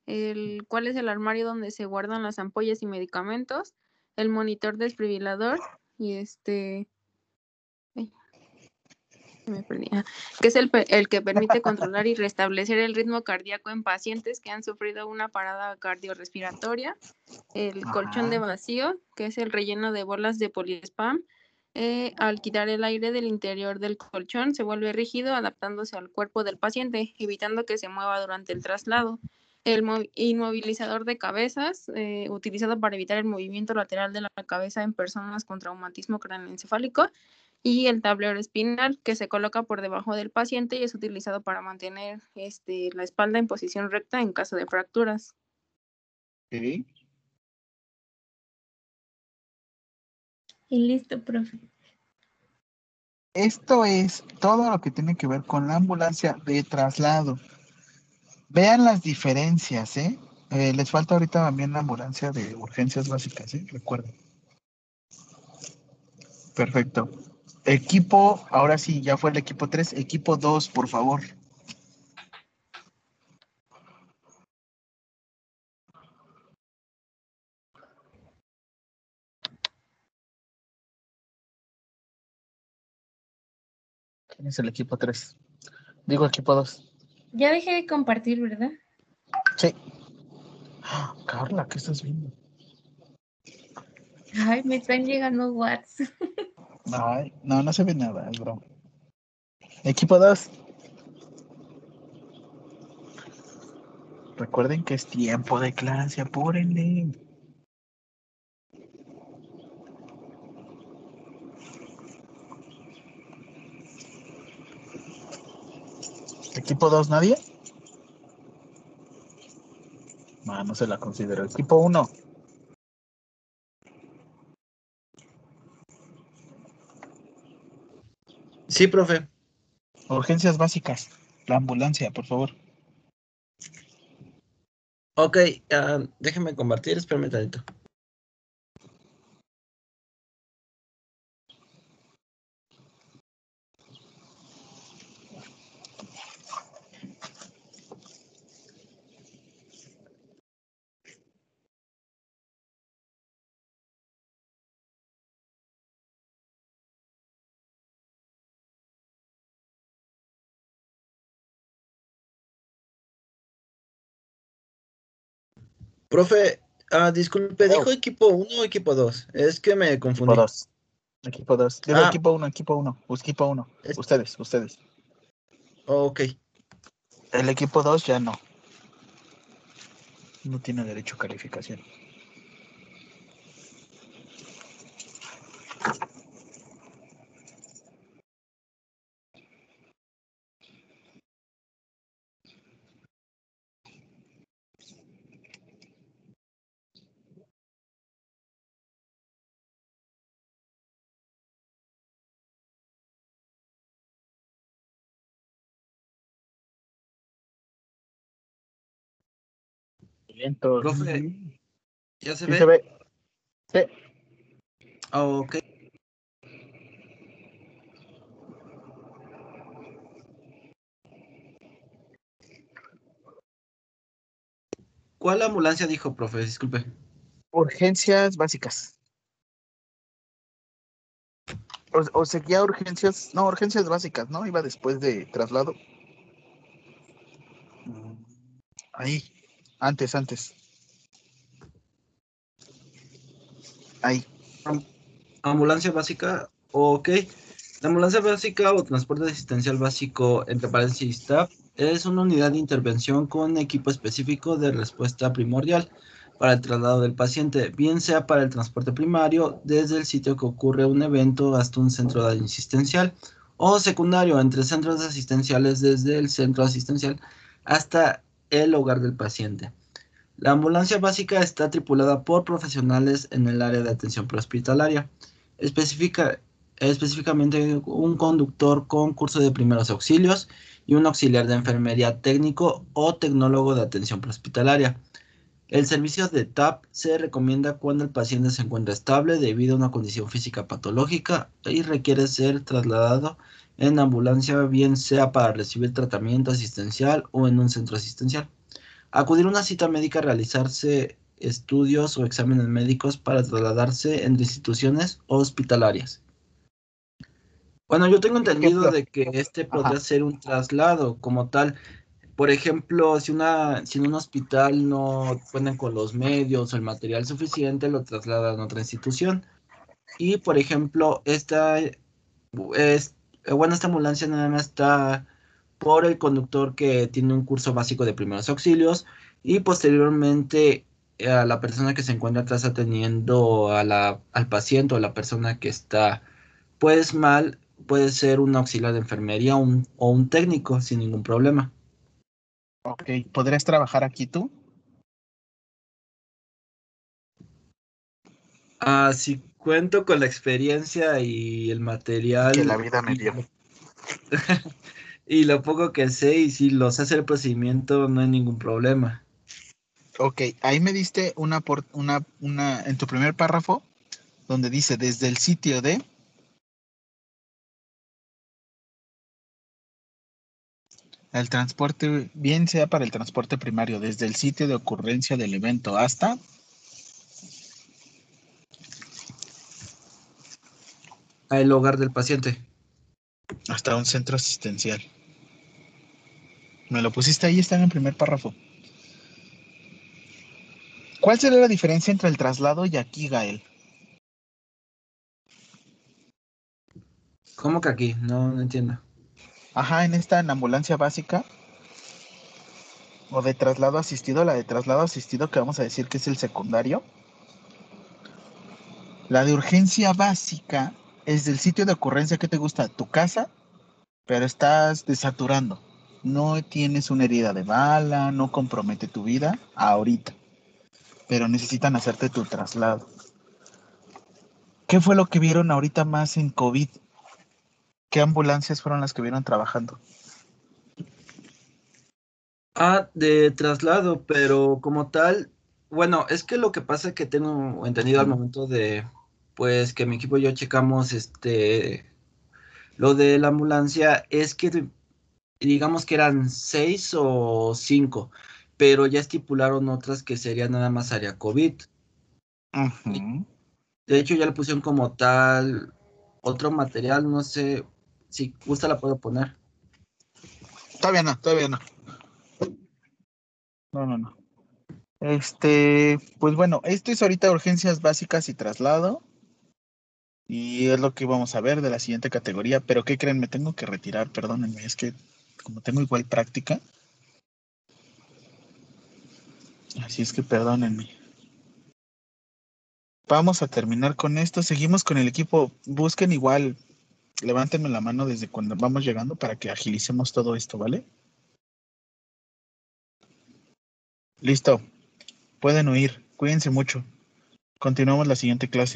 el cuál es el armario donde se guardan las ampollas y medicamentos, el monitor desfibrilador y este ay, me perdí, ah, que es el, el que permite controlar y restablecer el ritmo cardíaco en pacientes que han sufrido una parada cardiorrespiratoria, el colchón de vacío, que es el relleno de bolas de poliespam. eh, al quitar el aire del interior del colchón, se vuelve rígido, adaptándose al cuerpo del paciente, evitando que se mueva durante el traslado. El mo- inmovilizador de cabezas, eh, utilizado para evitar el movimiento lateral de la cabeza en personas con traumatismo craneoencefálico. Y el tablero espinal, que se coloca por debajo del paciente y es utilizado para mantener este, la espalda en posición recta en caso de fracturas. Y listo, profe. Esto es todo lo que tiene que ver con la ambulancia de traslado. Vean las diferencias, ¿eh? Eh, les falta ahorita también la ambulancia de urgencias básicas, ¿eh? Recuerden. Perfecto. Equipo, ahora sí, ya fue el equipo 3. Equipo 2, por favor. ¿Quién es el equipo 3? Digo equipo 2. Ya dejé de compartir, ¿verdad? Sí. Ah, Carla, ¿qué estás viendo? Ay, me están llegando whats. [laughs] Ay, no, no se ve nada, es broma. Equipo 2. Recuerden que es tiempo de clase, apúrenle. Equipo 2, ¿nadie? No se la considero. Equipo 1. Sí, profe. Urgencias básicas. La ambulancia, por favor. Ok, ah, déjeme compartir, espérame tantito. Profe, ah, disculpe, ¿dijo equipo 1 o equipo 2? Es que me confundí. Equipo 2. Equipo 2. Digo Ah. equipo 1, equipo 1. Equipo 1. Ustedes, ustedes. Ok. El equipo 2 ya no. No tiene derecho a calificación. Profe, ¿ya se Sí ve? se ve. Sí. Ah, ok. ¿Cuál ambulancia dijo, profe? Disculpe. Urgencias básicas. O, o seguía urgencias, no, urgencias básicas, ¿no? Iba después de traslado. Ahí, antes, antes. Ahí. Ambulancia básica, ok. La ambulancia básica o transporte asistencial básico, entre paréntesis TAP, es una unidad de intervención con equipo específico de respuesta primordial para el traslado del paciente, bien sea para el transporte primario desde el sitio que ocurre un evento hasta un centro asistencial o secundario entre centros asistenciales desde el centro asistencial hasta el hogar del paciente. La ambulancia básica está tripulada por profesionales en el área de atención prehospitalaria, específica, específicamente un conductor con curso de primeros auxilios y un auxiliar de enfermería técnico o tecnólogo de atención prehospitalaria. El servicio de TAP se recomienda cuando el paciente se encuentra estable debido a una condición física patológica y requiere ser trasladado en ambulancia, bien sea para recibir tratamiento asistencial o en un centro asistencial. Acudir a una cita médica, realizarse estudios o exámenes médicos para trasladarse entre instituciones hospitalarias. Bueno, yo tengo entendido de que este podría ser un traslado como tal. Por ejemplo, si, una, si en un hospital no cuentan con los medios o el material suficiente, lo trasladan a otra institución. Y, por ejemplo, esta, es, bueno, esta ambulancia nada más está por el conductor que tiene un curso básico de primeros auxilios y posteriormente a la persona que se encuentra atrás atendiendo a la, al paciente o a la persona que está pues mal, puede ser un auxiliar de enfermería un, o un técnico sin ningún problema. Ok, ¿podrías trabajar aquí tú? Ah, sí, cuento con la experiencia y el material. Que la vida me dio. [laughs] y lo poco que sé, y si los hace el procedimiento, no hay ningún problema. Ok, ahí me diste una, por, una, una, en tu primer párrafo, donde dice desde el sitio de el transporte, bien sea para el transporte primario, desde el sitio de ocurrencia del evento hasta el hogar del paciente. Hasta un centro asistencial. Me lo pusiste ahí, está en el primer párrafo. ¿Cuál sería la diferencia entre el traslado y aquí, Gael? ¿Cómo que aquí? No, no entiendo. Ajá, en esta en ambulancia básica o de traslado asistido, la de traslado asistido que vamos a decir que es el secundario. La de urgencia básica es del sitio de ocurrencia que te gusta, tu casa, pero estás desaturando. No tienes una herida de bala, no compromete tu vida ahorita, pero necesitan hacerte tu traslado. ¿Qué fue lo que vieron ahorita más en COVID? ¿Qué ambulancias fueron las que vieron trabajando? Ah, de traslado, pero como tal, bueno, es que lo que pasa es que tengo entendido al momento de, pues, que mi equipo y yo checamos, este, lo de la ambulancia, es que digamos que eran seis o cinco, pero ya estipularon otras que serían nada más área COVID. De hecho, ya le pusieron como tal otro material, no sé, si gusta la puedo poner. Todavía no, todavía no. No, no, no. Este, pues bueno, esto es ahorita urgencias básicas y traslado. Y es lo que vamos a ver de la siguiente categoría. Pero ¿qué creen? Me tengo que retirar, perdónenme. Es que como tengo igual práctica. Así es que perdónenme. Vamos a terminar con esto. Seguimos con el equipo. Busquen igual. Levántenme la mano desde cuando vamos llegando para que agilicemos todo esto, ¿vale? Listo. Pueden huir. Cuídense mucho. Continuamos la siguiente clase.